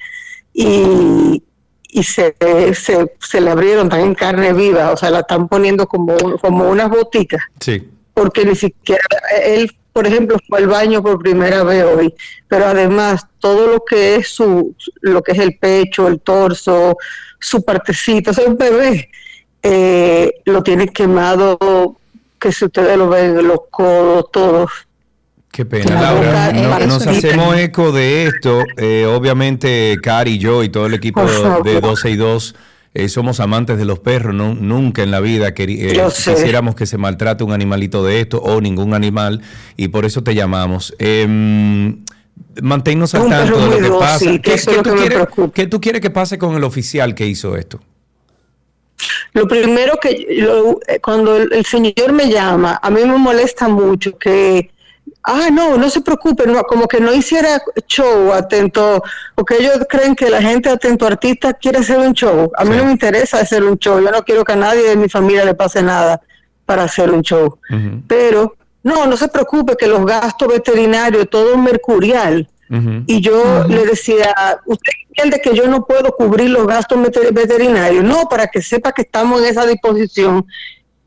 y, y se, se, se le abrieron también carne viva, o sea, la están poniendo como, como unas boticas Sí. porque ni siquiera él, por ejemplo, fue al baño por primera vez hoy, pero además todo lo que es su, lo que es el pecho, el torso, su partecita, o sea, un bebé, eh, lo tiene quemado, que si ustedes lo ven, los codos, todos. Qué pena, La Laura. No- eh, nos hacemos eco de esto. Eh, obviamente, Cari, yo y todo el equipo de 12 y 2 eh, somos amantes de los perros. No, nunca en la vida eh, quisiéramos que se maltrate un animalito de esto o ningún animal y por eso te llamamos. Eh, manténnos al tanto de lo que pasa. ¿Qué, tú que quieres, preocupa. qué tú quieres que pase con el oficial que hizo esto? Lo primero que lo- eh, cuando el, el señor me llama, a mí me molesta mucho que, ah, no, no se preocupe, no, como que no hiciera show atento, porque ellos creen que la gente atento artista quiere hacer un show. A mí no me interesa hacer un show, yo no quiero que a nadie de mi familia le pase nada para hacer un show. Pero, no, no se preocupe que los gastos veterinarios, todo mercurial. Y yo le decía, usted entiende que yo no puedo cubrir los gastos veter- veterinarios, no, para que sepa que estamos en esa disposición.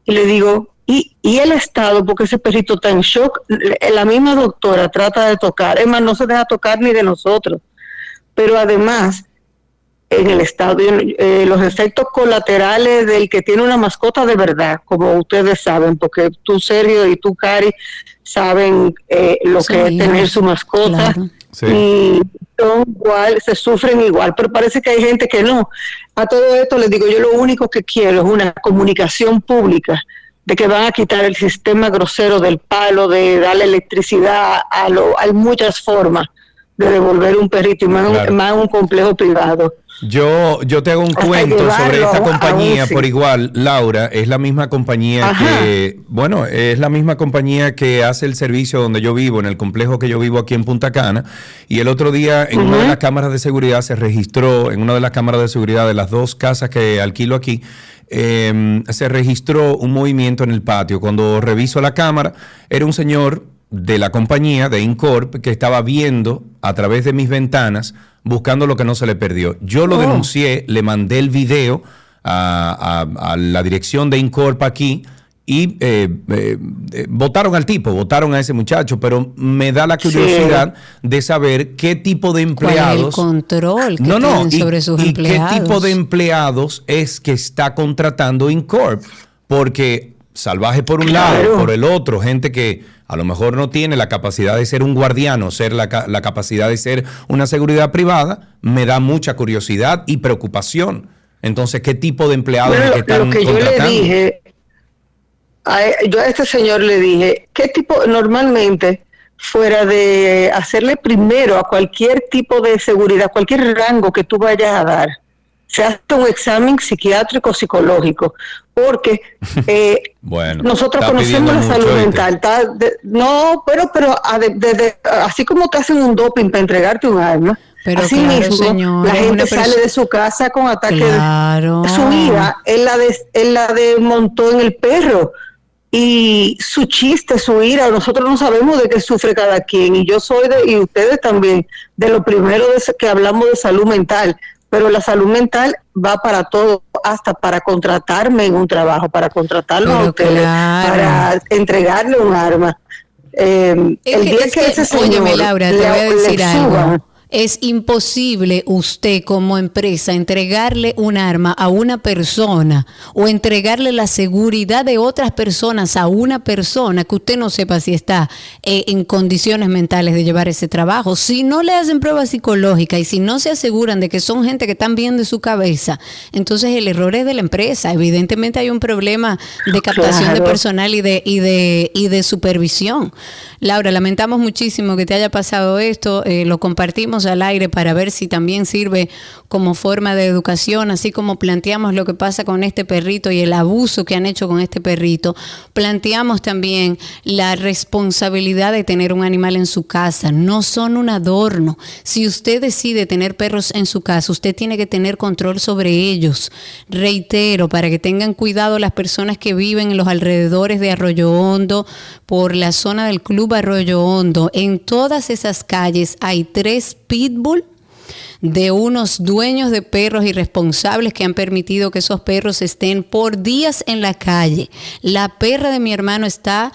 Y le digo, y, y el Estado, porque ese perrito está en shock, la misma doctora trata de tocar, es más, no se deja tocar ni de nosotros. Pero además, en el estado, eh, los efectos colaterales del que tiene una mascota de verdad, como ustedes saben, porque tú, Sergio, y tú, Cari, saben eh, lo que es tener su mascota. Y son igual, se sufren igual, pero parece que hay gente que no. A todo esto les digo, yo lo único que quiero es una comunicación pública de que van a quitar el sistema grosero del palo, de darle electricidad, a lo, hay muchas formas de devolver un perrito y más, más un complejo privado. Yo, yo te hago un cuento sobre esta compañía por igual, Laura, es la misma compañía que, bueno, es la misma compañía que hace el servicio donde yo vivo, en el complejo que yo vivo aquí en Punta Cana, y el otro día en una de las cámaras de seguridad se registró, en una de las cámaras de seguridad de las dos casas que alquilo aquí, em, se registró un movimiento en el patio. Cuando reviso la cámara, era un señor de la compañía, de Incorp, que estaba viendo a través de mis ventanas, buscando lo que no se le perdió. Yo lo oh. denuncié, le mandé el video a, la dirección de Incorp aquí y eh, eh, eh, votaron al tipo, votaron a ese muchacho, pero me da la curiosidad de saber qué tipo de empleados. ¿Cuál el control que no, no, sobre sus empleados. qué tipo de empleados es que está contratando Incorp, porque salvaje por un lado, por el otro, gente que a lo mejor no tiene la capacidad de ser un guardiano, ser la, la capacidad de ser una seguridad privada, me da mucha curiosidad y preocupación. Entonces, ¿qué tipo de empleados que están lo que yo le dije, a, e, yo a este señor le dije, ¿qué tipo, normalmente, fuera de hacerle primero a cualquier tipo de seguridad, cualquier rango que tú vayas a dar, se hace un examen psiquiátrico psicológico porque eh, bueno, nosotros conocemos la salud mental no pero pero así como te hacen un doping para entregarte un arma pero así mismo la gente sale de su casa con ataque de su vida él la de él la desmontó en el perro y su chiste, su ira, nosotros no sabemos de qué sufre cada quien y yo soy de, y ustedes también, de lo primero de que hablamos de salud mental pero la salud mental va para todo, hasta para contratarme en un trabajo, para contratarlo a ustedes, para entregarle un arma. Eh, el día que, ese señor Laura, te voy a decir algo es imposible usted como empresa entregarle un arma a una persona o entregarle la seguridad de otras personas a una persona que usted no sepa si está eh, en condiciones mentales de llevar ese trabajo. Si no le hacen pruebas psicológicas y si no se aseguran de que son gente que están bien de su cabeza, entonces el error es de la empresa. Evidentemente hay un problema de captación de personal y de, y de, y de supervisión. Laura, lamentamos muchísimo que te haya pasado esto, eh, lo compartimos al aire para ver si también sirve como forma de educación, así como planteamos lo que pasa con este perrito y el abuso que han hecho con este perrito, planteamos también la responsabilidad de tener un animal en su casa, no son un adorno. Si usted decide tener perros en su casa, usted tiene que tener control sobre ellos. Reitero, para que tengan cuidado las personas que viven en los alrededores de Arroyo Hondo, por la zona del Club Arroyo Hondo, en todas esas calles hay tres de unos dueños de perros irresponsables que han permitido que esos perros estén por días en la calle. La perra de mi hermano está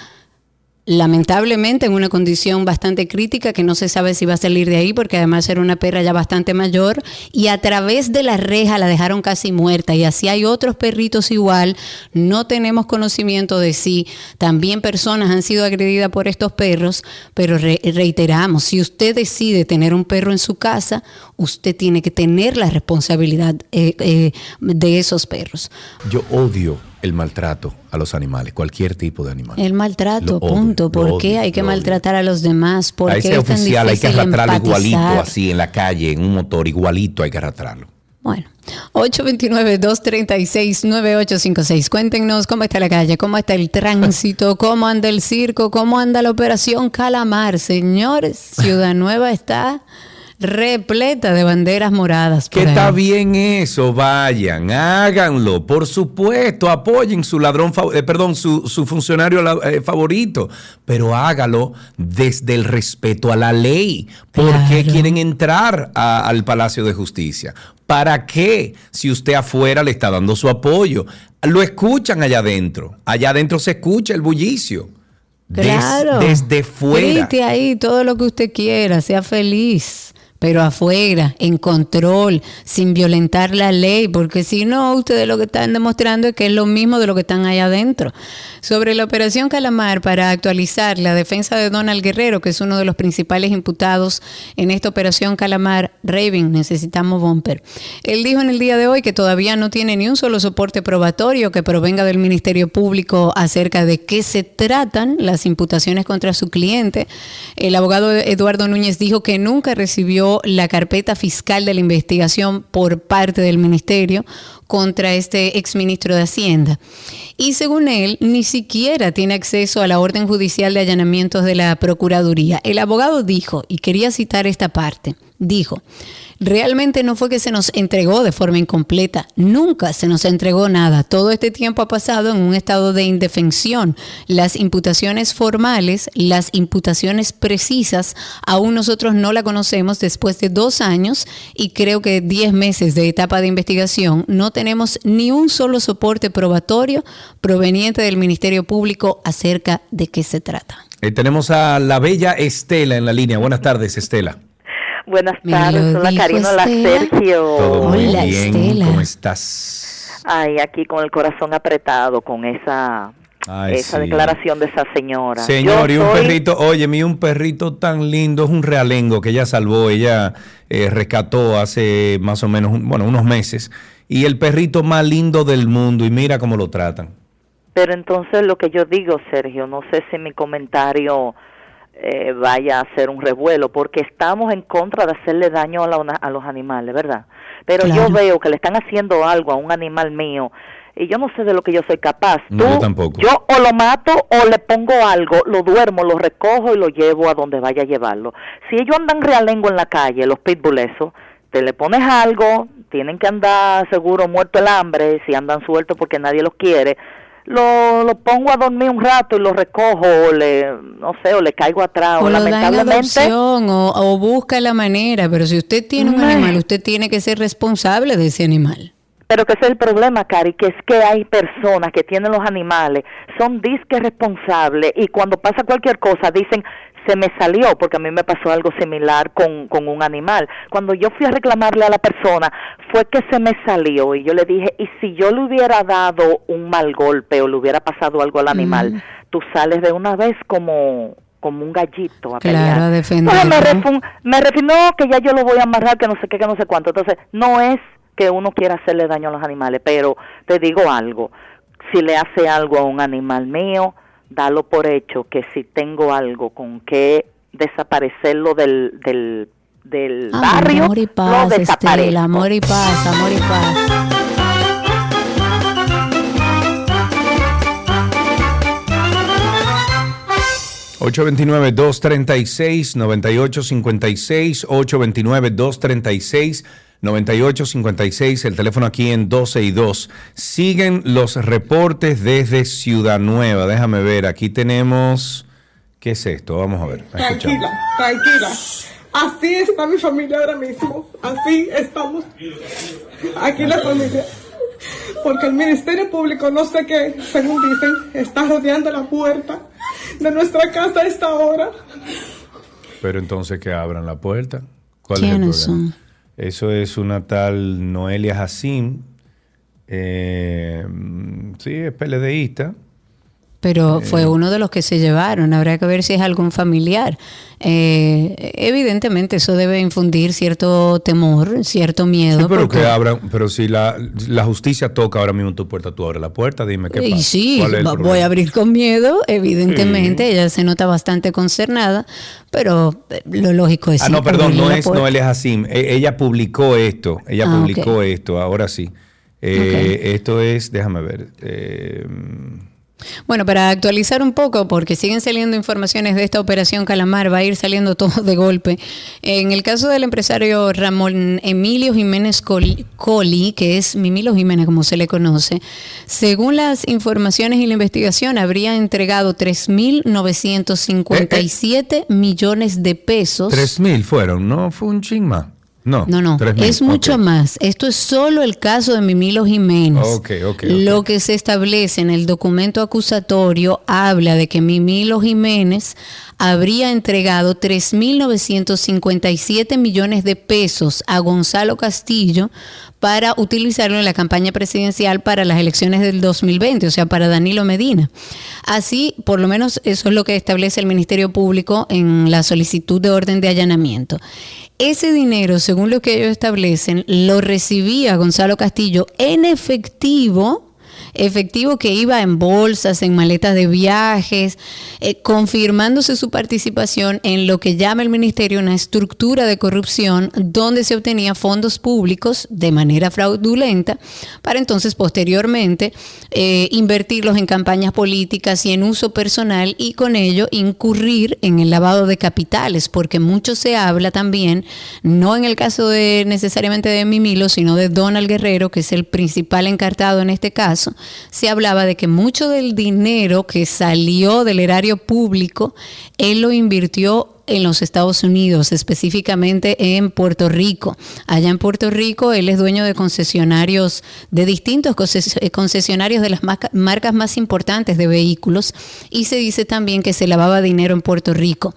lamentablemente en una condición bastante crítica que no se sabe si va a salir de ahí porque además era una perra ya bastante mayor y a través de la reja la dejaron casi muerta y así hay otros perritos igual, no tenemos conocimiento de si también personas han sido agredidas por estos perros, pero reiteramos, si usted decide tener un perro en su casa, usted tiene que tener la responsabilidad eh, eh, de esos perros. Yo odio el maltrato a los animales, cualquier tipo de animal. El maltrato, punto. ¿Por qué hay que maltratar a los demás? ¿Por a ese oficial hay que arrastrarlo igualito, así en la calle, en un motor, igualito hay que arrastrarlo. Bueno, 829-236-9856. Cuéntenos cómo está la calle, cómo está el tránsito, cómo anda el circo, cómo anda la operación Calamar. Señores, Ciudad Nueva está repleta de banderas moradas. Que está bien eso, vayan, háganlo, por supuesto, apoyen su ladrón, eh, perdón, su, funcionario eh, favorito, pero hágalo desde el respeto a la ley. ¿Por qué quieren entrar al Palacio de Justicia? ¿Para qué? Si usted afuera le está dando su apoyo. Lo escuchan allá adentro. Allá adentro se escucha el bullicio. Claro. desde fuera. Grite ahí todo lo que usted quiera, sea feliz pero afuera, en control, sin violentar la ley, porque si no, ustedes lo que están demostrando es que es lo mismo de lo que están allá adentro. Sobre la operación Calamar, para actualizar la defensa de Donald Guerrero, que es uno de los principales imputados en esta operación Calamar, Raven, necesitamos bumper. Él dijo en el día de hoy que todavía no tiene ni un solo soporte probatorio que provenga del Ministerio Público acerca de qué se tratan las imputaciones contra su cliente. El abogado Eduardo Núñez dijo que nunca recibió la carpeta fiscal de la investigación por parte del ministerio contra este exministro de Hacienda. Y según él, ni siquiera tiene acceso a la orden judicial de allanamientos de la Procuraduría. El abogado dijo, y quería citar esta parte, dijo, realmente no fue que se nos entregó de forma incompleta, nunca se nos entregó nada. Todo este tiempo ha pasado en un estado de indefensión. Las imputaciones formales, las imputaciones precisas, aún nosotros no la conocemos después de dos años y creo que diez meses de etapa de investigación. No tenemos ni un solo soporte probatorio proveniente del Ministerio Público acerca de qué se trata. Eh, tenemos a la bella Estela en la línea. Buenas tardes, Estela. Buenas Me tardes, hola Karina, hola. Sergio. Todo muy Hola, bien. Estela. ¿Cómo estás? Ay, aquí con el corazón apretado con esa Ay, esa sí. declaración de esa señora. Señor, Yo y un soy- perrito, oye, mi un perrito tan lindo, es un realengo que ella salvó, ella eh, rescató hace más o menos, un- bueno, unos meses, y el perrito más lindo del mundo, y mira cómo lo tratan. Pero entonces lo que yo digo, Sergio, no sé si mi comentario eh, vaya a ser un revuelo, porque estamos en contra de hacerle daño a, la- a los animales, ¿verdad? Pero Claro. yo veo que le están haciendo algo a un animal mío y yo no sé de lo que yo soy capaz. No, Tú, yo tampoco. Yo o lo mato o le pongo algo, lo duermo, lo recojo y lo llevo a donde vaya a llevarlo. Si ellos andan realengo en la calle, los pitbull eso, te le pones algo, tienen que andar seguro muerto el hambre, si andan sueltos porque nadie los quiere, lo, lo pongo a dormir un rato y lo recojo, o le, no sé, o le caigo atrás, o, lamentablemente... adopción o, o busca la manera, pero si usted tiene un animal, usted tiene que ser responsable de ese animal. Pero que ese es el problema, Cari, que es que hay personas que tienen los animales, son disque responsables y cuando pasa cualquier cosa dicen, se me salió, porque a mí me pasó algo similar con, con un animal. Cuando yo fui a reclamarle a la persona, fue que se me salió y yo le dije, y si yo le hubiera dado un mal golpe o le hubiera pasado algo al animal, Mm. tú sales de una vez como como un gallito a Claro, me, refun- me que ya yo lo voy a amarrar, que no sé qué, que no sé cuánto. Entonces, no es que uno quiera hacerle daño a los animales, pero te digo algo, si le hace algo a un animal mío, dalo por hecho que si tengo algo con que desaparecerlo del, del, del barrio, amor y lo paz, desaparezco. Estela, amor y paz, amor y paz. nueve 236 9856 829 236 9856 el teléfono aquí en 12 y 2. Siguen los reportes desde Ciudad Nueva. Déjame ver, aquí tenemos... ¿Qué es esto? Vamos a ver. Tranquila, tranquila. Así está mi familia ahora mismo. Así estamos. Aquí la familia. Porque el Ministerio Público, no sé qué, según dicen, está rodeando la puerta de nuestra casa a esta hora. Pero entonces que abran la puerta. ¿Cuál es el ¿Quiénes problema? son? Eso es una tal Noelia Jacín. Eh, sí, es PLDista. Pero fue uno de los que se llevaron. Habrá que ver si es algún familiar. Eh, evidentemente eso debe infundir cierto temor, cierto miedo. Sí, pero porque- que abran, pero si la, la justicia toca ahora mismo tu puerta, tú abres la puerta, dime qué pasa. Y sí, ¿Cuál es voy a abrir con miedo, evidentemente, ella se nota bastante concernada, pero eh, lo lógico es... Ah, sí, no, perdón, no es puerta. Noelia Jacín. E- ella publicó esto, ella Ah, publicó esto, ahora sí. Eh, Esto es, déjame ver. eh, Bueno, para actualizar un poco, porque siguen saliendo informaciones de esta operación Calamar, va a ir saliendo todo de golpe. En el caso del empresario Ramón Emilio Jiménez Coli, que es Mimilo Jiménez como se le conoce, según las informaciones y la investigación, habría entregado 3.957 millones de pesos. Tres mil fueron, ¿no? Fue un ching. No, No, no, es mucho ok. más. Esto es solo el caso de Mimilo Jiménez. Ok, ok, ok. Lo que se establece en el documento acusatorio habla de que Mimilo Jiménez habría entregado 3.957 millones de pesos a Gonzalo Castillo para utilizarlo en la campaña presidencial para las elecciones del 2020, o sea, para Danilo Medina. Así, por lo menos eso es lo que establece el Ministerio Público en la solicitud de orden de allanamiento. Ese dinero, según lo que ellos establecen, lo recibía Gonzalo Castillo en efectivo efectivo que iba en bolsas, en maletas de viajes, eh, confirmándose su participación en lo que llama el ministerio una estructura de corrupción donde se obtenía fondos públicos de manera fraudulenta para entonces posteriormente eh, invertirlos en campañas políticas y en uso personal y con ello incurrir en el lavado de capitales, porque mucho se habla también, no en el caso de necesariamente de Mimilo, sino de Donald Guerrero, que es el principal encartado en este caso, se hablaba de que mucho del dinero que salió del erario público, él lo invirtió en los Estados Unidos, específicamente en Puerto Rico. Allá en Puerto Rico él es dueño de concesionarios, de distintos concesionarios de las marcas más importantes de vehículos y se dice también que se lavaba dinero en Puerto Rico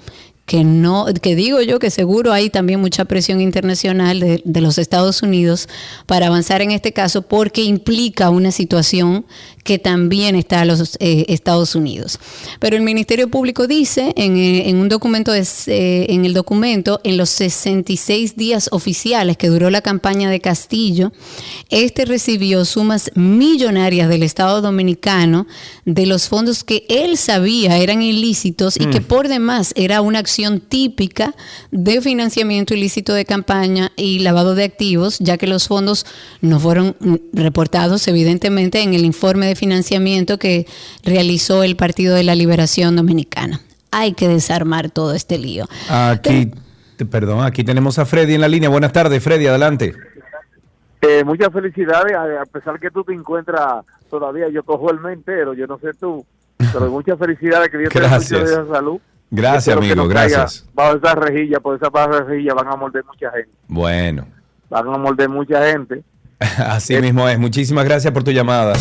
que no, que digo yo que seguro hay también mucha presión internacional de, de, los Estados Unidos para avanzar en este caso porque implica una situación que también está a los eh, Estados Unidos. Pero el Ministerio Público dice en, eh, en un documento, eh, en el documento, en los 66 días oficiales que duró la campaña de Castillo, este recibió sumas millonarias del Estado Dominicano de los fondos que él sabía eran ilícitos y que mm. por demás era una acción típica de financiamiento ilícito de campaña y lavado de activos, ya que los fondos no fueron reportados evidentemente en el informe de financiamiento que realizó el Partido de la Liberación Dominicana. Hay que desarmar todo este lío. Aquí, perdón, aquí tenemos a Freddy en la línea. Buenas tardes, Freddy, adelante. Eh, muchas felicidades, a, pesar que tú te encuentras todavía, yo cojo el mes entero, yo no sé tú, pero muchas felicidades, que Dios te de salud. Gracias, amigo, gracias. Bajo esa rejilla, por esa rejilla van a morder mucha gente. Bueno. Van a morder mucha gente. Así mismo es. Muchísimas gracias por tu llamada.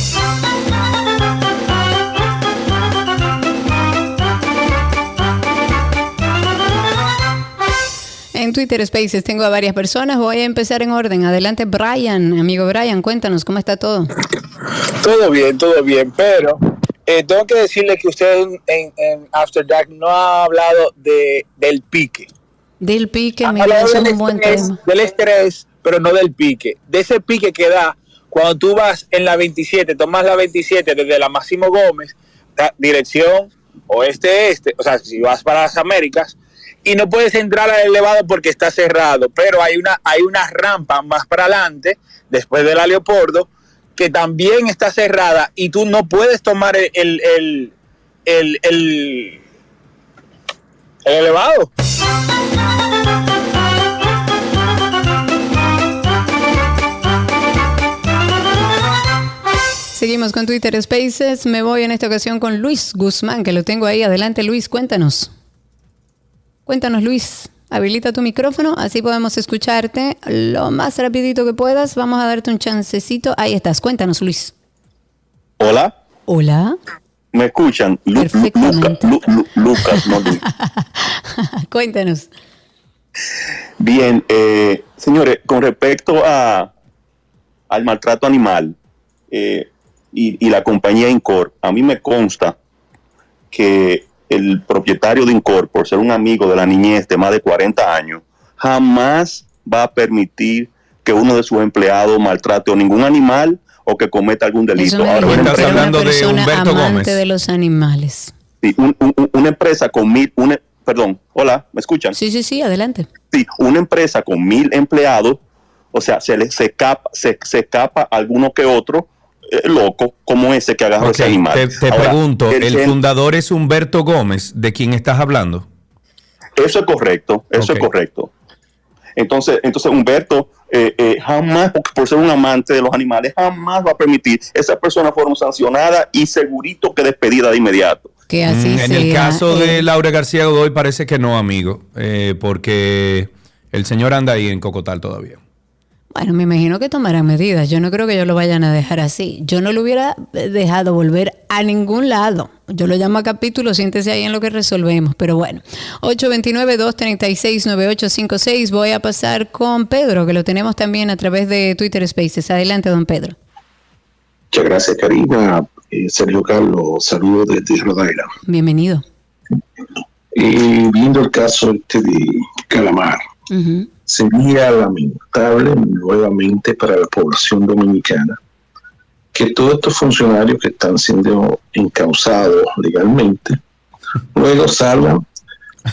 En Twitter Spaces tengo a varias personas. Voy a empezar en orden. Adelante, Brian. Amigo Brian, cuéntanos cómo está todo. Todo bien, todo bien. Pero eh, tengo que decirle que usted en, After Dark no ha hablado de, del pique. Del pique, me un buen tema. Del estrés, pero no del pique. De ese pique que da cuando tú vas en la 27, tomas la 27 desde la Máximo Gómez, dirección oeste-este, o sea, si vas para las Américas, y no puedes entrar al elevado porque está cerrado, pero hay una, hay rampa más para adelante, después del Leopoldo, que también está cerrada y tú no puedes tomar el, el, el, el, el elevado. Seguimos con Twitter Spaces. Me voy en esta ocasión con Luis Guzmán, que lo tengo ahí. Adelante, Luis, cuéntanos. Cuéntanos, Luis. Habilita tu micrófono, así podemos escucharte lo más rapidito que puedas. Vamos a darte un chancecito. Ahí estás. Cuéntanos, Luis. Hola. Hola. ¿Me escuchan? Perfectamente. Lucas, no Luis. Cuéntanos. Bien, eh, señores, con respecto a, al maltrato animal, eh, y, la compañía Incor, a mí me consta que el propietario de Incor, por ser un amigo de la niñez de más de 40 años, jamás va a permitir que uno de sus empleados maltrate a ningún animal o que cometa algún delito. Ahora, estás hablando de Humberto Gómez. de los animales. Sí, una empresa con mil, perdón, hola, ¿me escuchan? Sí, sí, sí, adelante. Sí, una empresa con mil empleados, o sea, se le se escapa, se, se escapa alguno que otro eh, loco como ese que agarró ese animal. Te, pregunto, el, fundador es Humberto Gómez, ¿de quién estás hablando? Eso es correcto, eso es correcto. Entonces, entonces Humberto eh, eh, jamás, por ser un amante de los animales, jamás va a permitir esa persona fueron sancionada y segurito que despedida de inmediato. Que así mm, En el caso de Laura García Godoy parece que no, amigo, porque el señor anda ahí en Cocotal todavía. Bueno, me imagino que tomarán medidas. Yo no creo que ellos lo vayan a dejar así. Yo no lo hubiera dejado volver a ningún lado. Yo lo llamo a capítulo, siéntese ahí en lo que resolvemos. Pero bueno, 829-236-9856. Voy a pasar con Pedro, que lo tenemos también a través de Twitter Spaces. Adelante, don Pedro. Muchas gracias, Karina. Eh, Sergio Carlos, saludos desde Island. Bienvenido. Eh, viendo el caso este de Calamar, sería lamentable nuevamente para la población dominicana que todos estos funcionarios que están siendo encausados legalmente luego salgan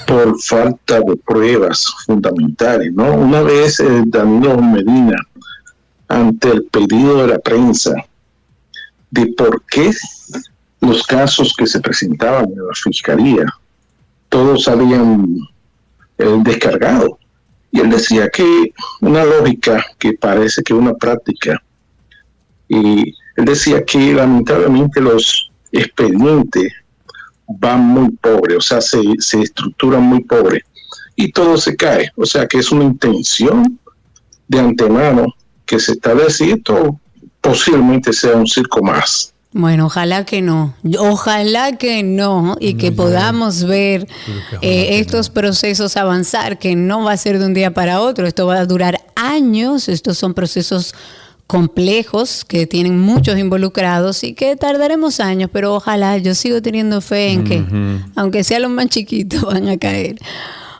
por falta de pruebas fundamentales. ¿no? Una vez eh, Danilo Medina, ante el pedido de la prensa de por qué los casos que se presentaban en la fiscalía, todos habían eh, descargado. Y él decía que una lógica que parece que una práctica. Y él decía que lamentablemente los expedientes van muy pobres, o sea, se, se estructuran muy pobres y todo se cae. O sea, que es una intención de antemano que se establece y esto posiblemente sea un circo más. Bueno, ojalá que no, ojalá que no y que podamos ver eh, estos procesos avanzar, que no va a ser de un día para otro, esto va a durar años, estos son procesos complejos que tienen muchos involucrados y que tardaremos años, pero ojalá. Yo sigo teniendo fe en que, aunque sea los más chiquitos, van a caer.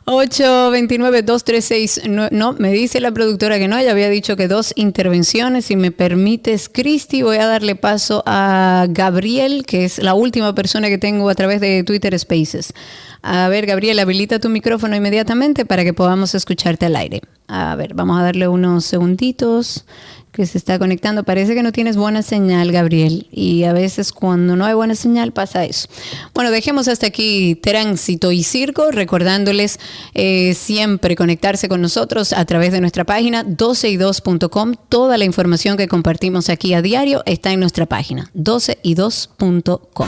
829-236. No, me dice la productora que no, ella había dicho que dos intervenciones. Si me permites, Cristi, voy a darle paso a Gabriel, que es la última persona que tengo a través de Twitter Spaces. A ver, Gabriel, habilita tu micrófono inmediatamente para que podamos escucharte al aire. A ver, vamos a darle unos segunditos que se está conectando. Parece que no tienes buena señal, Gabriel, y a veces cuando no hay buena señal pasa eso. Bueno, dejemos hasta aquí tránsito y circo, recordándoles eh, siempre conectarse con nosotros a través de nuestra página 12y2.com. Toda la información que compartimos aquí a diario está en nuestra página 12y2.com.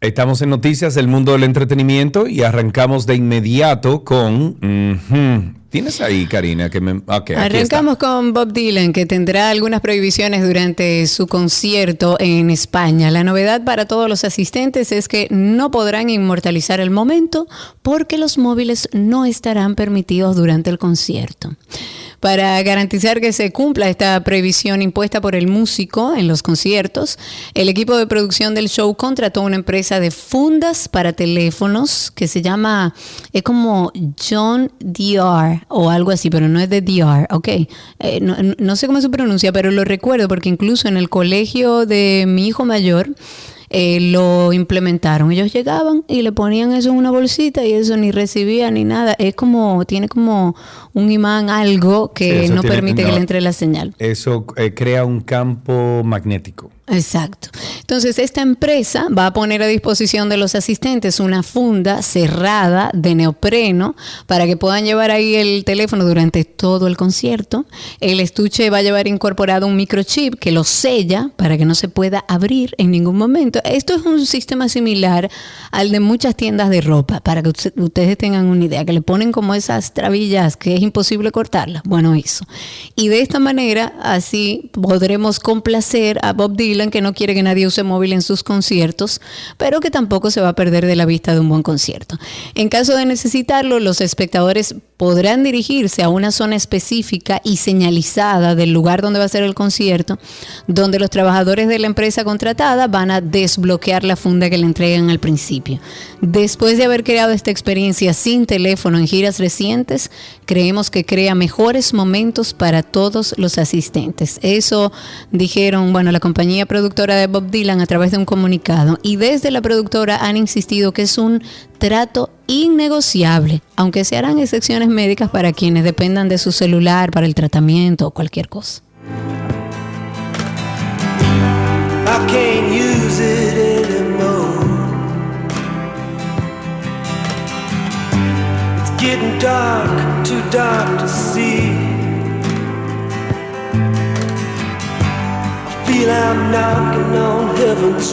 Estamos en noticias del mundo del entretenimiento y arrancamos de inmediato con... ¿Tienes ahí, Karina? Que está. Arrancamos con Bob Dylan, que tendrá algunas prohibiciones durante su concierto en España. La novedad para todos los asistentes es que no podrán inmortalizar el momento porque los móviles no estarán permitidos durante el concierto. Para garantizar que se cumpla esta prohibición impuesta por el músico en los conciertos, el equipo de producción del show contrató una empresa de fundas para teléfonos que se llama, es como John DR o algo así, pero no es de DR, ok. Eh, no, no sé cómo se pronuncia, pero lo recuerdo porque incluso en el colegio de mi hijo mayor, eh, lo implementaron. Ellos llegaban y le ponían eso en una bolsita y eso ni recibía ni nada. Es como, tiene como un imán, algo que Sí, no tiene- permite que le entre la señal. Eso eh, crea un campo magnético. Exacto. Entonces, esta empresa va a poner a disposición de los asistentes una funda cerrada de neopreno para que puedan llevar ahí el teléfono durante todo el concierto. El estuche va a llevar incorporado un microchip que lo sella para que no se pueda abrir en ningún momento. Esto es un sistema similar al de muchas tiendas de ropa, para que usted- ustedes tengan una idea, que le ponen como esas trabillas que es imposible cortarlas. Bueno, eso. Y de esta manera, así podremos complacer a Bob Dylan, que no quiere que nadie use móvil en sus conciertos, pero que tampoco se va a perder de la vista de un buen concierto. En caso de necesitarlo, los espectadores podrán dirigirse a una zona específica y señalizada del lugar donde va a ser el concierto, donde los trabajadores de la empresa contratada van a desbloquear la funda que le entregan al principio. Después de haber creado esta experiencia sin teléfono en giras recientes, creemos que crea mejores momentos para todos los asistentes. Eso dijeron, bueno, la compañía productora de Bob Dylan a través de un comunicado. Y desde la productora han insistido que es un trato innegociable, aunque se harán excepciones médicas para quienes dependan de su celular para el tratamiento o cualquier cosa. Feel I'm knocking on heaven's.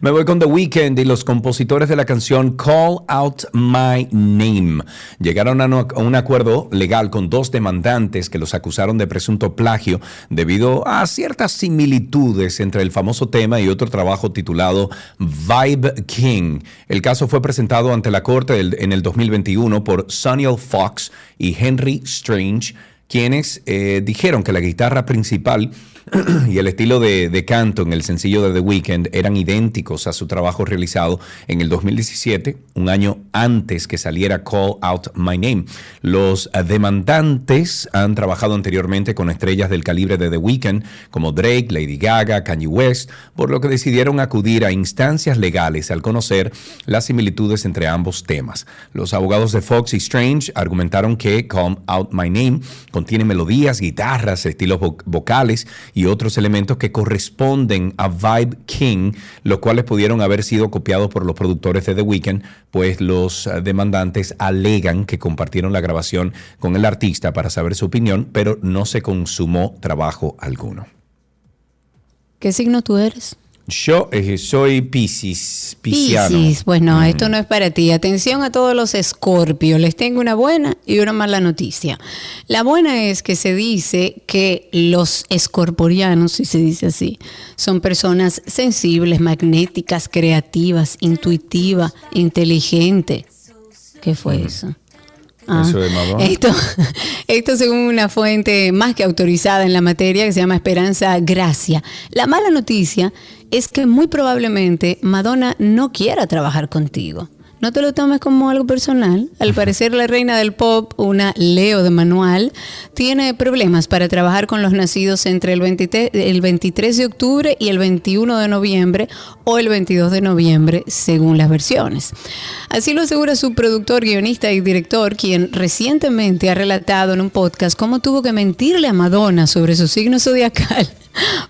Me voy con The Weeknd y los compositores de la canción Call Out My Name. Llegaron a un acuerdo legal con dos demandantes que los acusaron de presunto plagio debido a ciertas similitudes entre el famoso tema y otro trabajo titulado Vibe King. El caso fue presentado ante la corte en el 2021 por Soniel Fox y Henry Strange quienes eh, dijeron que la guitarra principal y el estilo de, de canto en el sencillo de The Weeknd eran idénticos a su trabajo realizado en el 2017, un año antes que saliera Call Out My Name. Los demandantes han trabajado anteriormente con estrellas del calibre de The Weeknd, como Drake, Lady Gaga, Kanye West, por lo que decidieron acudir a instancias legales al conocer las similitudes entre ambos temas. Los abogados de Fox y Strange argumentaron que Call Out My Name contiene melodías, guitarras, estilos vo- vocales y otros elementos que corresponden a Vibe King, los cuales pudieron haber sido copiados por los productores de The Weeknd, pues los eh, demandantes alegan que compartieron la grabación con el artista para saber su opinión, pero no se consumó trabajo alguno. ¿Qué signo tú eres? Yo eh, soy Piscis. Piscis. Pues no, esto no es para ti. Atención a todos los escorpios. Les tengo una buena y una mala noticia. La buena es que se dice que los escorporianos, si se dice así, son personas sensibles, magnéticas, creativas, intuitivas, inteligentes. ¿Qué fue eso? Ah, Eso de Madonna. Esto, esto según una fuente más que autorizada en la materia que se llama Esperanza Gracia. La mala noticia es que muy probablemente Madonna no quiera trabajar contigo. No te lo tomes como algo personal. Al parecer la reina del pop, una Leo de manual, tiene problemas para trabajar con los nacidos entre el 23, el 23 de octubre y el 21 de noviembre o el 22 de noviembre, según las versiones. Así lo asegura su productor, guionista y director, quien recientemente ha relatado en un podcast cómo tuvo que mentirle a Madonna sobre su signo zodiacal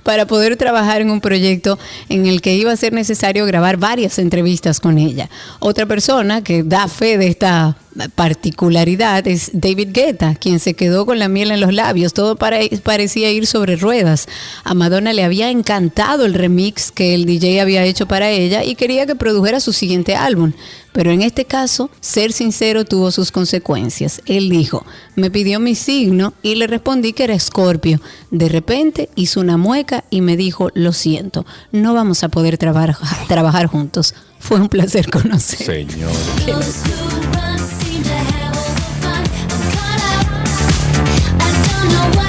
para poder trabajar en un proyecto en el que iba a ser necesario grabar varias entrevistas con ella. Otra persona que da fe de esta particularidad es David Guetta, quien se quedó con la miel en los labios. Todo pare- parecía ir sobre ruedas. A Madonna le había encantado el remix que el DJ había hecho para ella y quería que produjera su siguiente álbum. Pero en este caso, ser sincero tuvo sus consecuencias. Él dijo, me pidió mi signo y le respondí que era escorpio. De repente hizo una mueca y me dijo, lo siento, no vamos a poder trabajar, trabajar juntos. Fue un placer conocer. Señor. know why.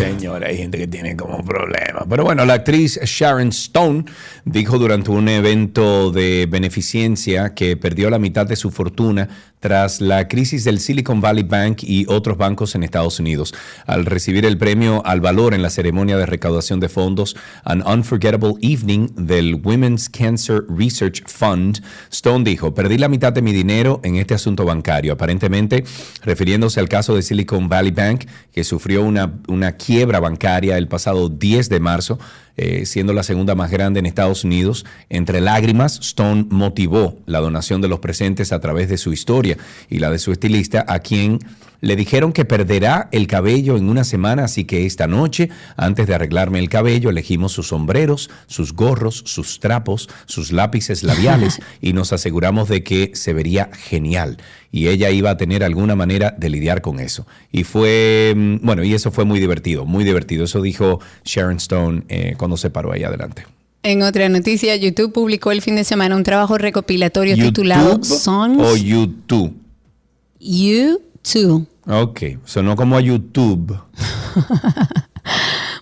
Señora, hay gente que tiene como problema. Pero bueno, la actriz Sharon Stone dijo durante un evento de beneficencia que perdió la mitad de su fortuna tras la crisis del Silicon Valley Bank y otros bancos en Estados Unidos. Al recibir el premio al valor en la ceremonia de recaudación de fondos An Unforgettable Evening del Women's Cancer Research Fund, Stone dijo, perdí la mitad de mi dinero en este asunto bancario, aparentemente refiriéndose al caso de Silicon Valley Bank, que sufrió una, una quiebra bancaria el pasado 10 de marzo, eh, siendo la segunda más grande en Estados Unidos. Entre lágrimas, Stone motivó la donación de los presentes a través de su historia y la de su estilista, a quien le dijeron que perderá el cabello en una semana, así que esta noche, antes de arreglarme el cabello, elegimos sus sombreros, sus gorros, sus trapos, sus lápices labiales y nos aseguramos de que se vería genial. Y ella iba a tener alguna manera de lidiar con eso. Y fue, mm, bueno, y eso fue muy divertido, muy divertido. Eso dijo Sharon Stone eh, cuando se paró ahí adelante. En otra noticia, YouTube publicó el fin de semana un trabajo recopilatorio titulado YouTube Songs o YouTube. You Too. Ok, sonó como a YouTube.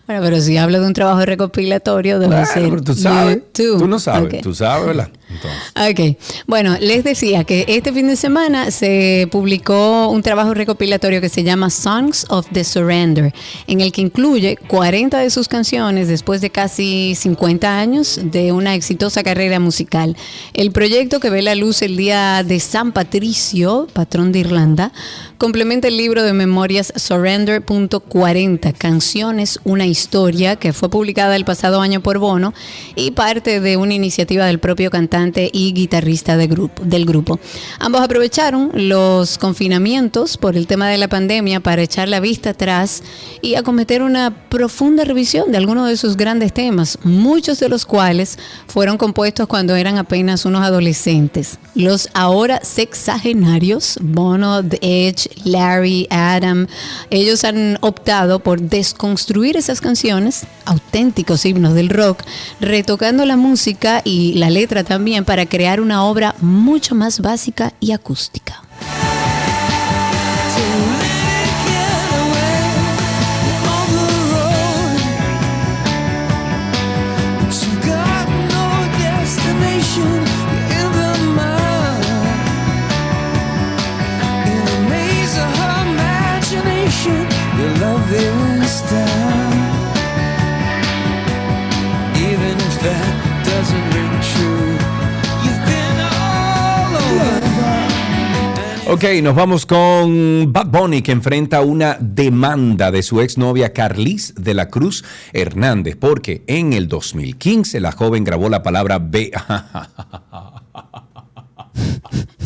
Bueno, pero si hablo de un trabajo recopilatorio, debe Bueno, ser. pero tú sabes. YouTube. Tú no sabes, Ok. tú sabes, ¿verdad? Entonces. Ok, bueno, les decía que este fin de semana se publicó un trabajo recopilatorio que se llama Songs of the Surrender, en el que incluye 40 de sus canciones después de casi 50 años de una exitosa carrera musical. El proyecto que ve la luz el día de San Patricio, patrón de Irlanda, complementa el libro de memorias Surrender.40, Canciones, una historia, que fue publicada el pasado año por Bono y parte de una iniciativa del propio cantante y guitarrista de grupo, del grupo. Ambos aprovecharon los confinamientos por el tema de la pandemia para echar la vista atrás y acometer una profunda revisión de algunos de sus grandes temas, muchos de los cuales fueron compuestos cuando eran apenas unos adolescentes. Los ahora sexagenarios, Bono, The Edge, Larry, Adam, ellos han optado por desconstruir esas canciones, auténticos himnos del rock, retocando la música y la letra también para crear una obra mucho más básica y acústica. Ok, nos vamos con Bad Bunny que enfrenta una demanda de su exnovia Carlis de la Cruz Hernández porque en el 2015 la joven grabó la palabra B.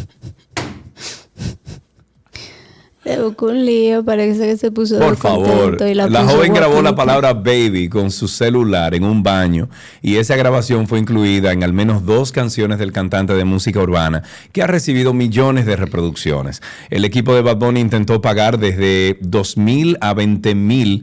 Se buscó un lío, parece que se puso Por favor, y la, puso joven grabó la palabra baby con su celular en un baño y esa grabación fue incluida en al menos dos canciones del cantante de música urbana que ha recibido millones de reproducciones. El equipo de Bad Bunny intentó pagar desde 2 mil a 20 mil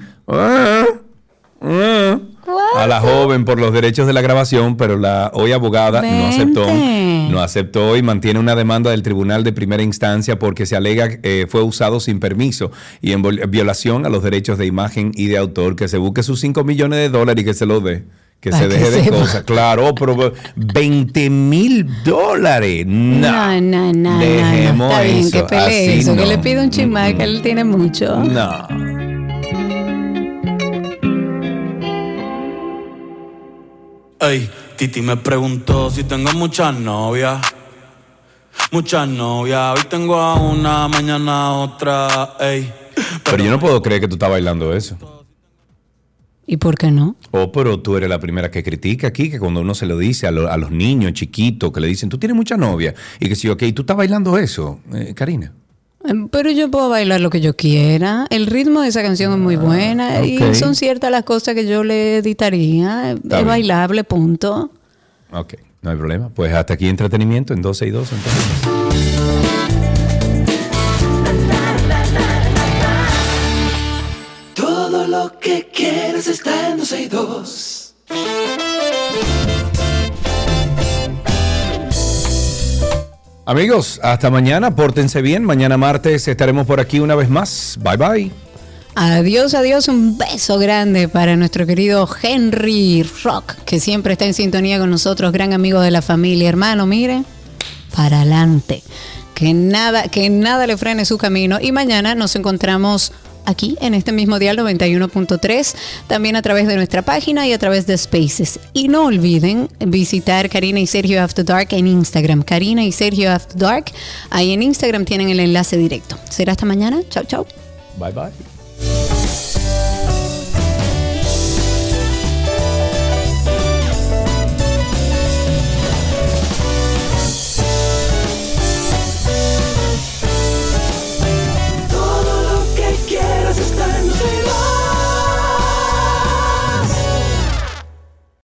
a la joven por los derechos de la grabación, pero la hoy abogada no aceptó, no aceptó y mantiene una demanda del tribunal de primera instancia porque se alega eh, fue usado sin permiso y en violación a los derechos de imagen y de autor, que se busque sus 5 millones de dólares y que se los dé. Que Para se que deje de cosas. Claro, pero 20 mil dólares. No. No, no, no, no, no. Dejemos Está bien, eso, que pelee así eso, que le pida un que él tiene mucho. No. Ey, Titi me preguntó si tengo muchas novias. Muchas novias. Hoy tengo a una, mañana a otra. Ey. Pero yo no puedo creer que tú estás bailando eso. ¿Y por qué no? Oh, pero tú eres la primera que critica aquí, que cuando uno se lo dice a, lo- a los niños chiquitos, que le dicen, tú tienes mucha novia, y que sí, ok, tú estás bailando eso, eh, Karina. Eh, Pero yo puedo bailar lo que yo quiera. El ritmo de esa canción es muy buena ok. y son ciertas las cosas que yo le editaría. Está es bien. bailable, punto. Ok, no hay problema. Pues hasta aquí entretenimiento en 12 y 2. Entonces. Todo lo que quieres está en 12 y 2. Amigos, hasta mañana, pórtense bien. Mañana martes estaremos por aquí una vez más. Bye bye. Adiós, adiós. Un beso grande para nuestro querido Henry Rock, que siempre está en sintonía con nosotros, gran amigo de la familia. Hermano, mire, para adelante. Que nada, que nada le frene su camino. Y mañana nos encontramos aquí en este mismo dial 91.3, también a través de nuestra página y a través de Spaces. Y no olviden visitar Karina y Sergio After Dark en Instagram. Karina y Sergio After Dark. Ahí en Instagram tienen el enlace directo. Será hasta mañana. Chau, chau. Bye bye.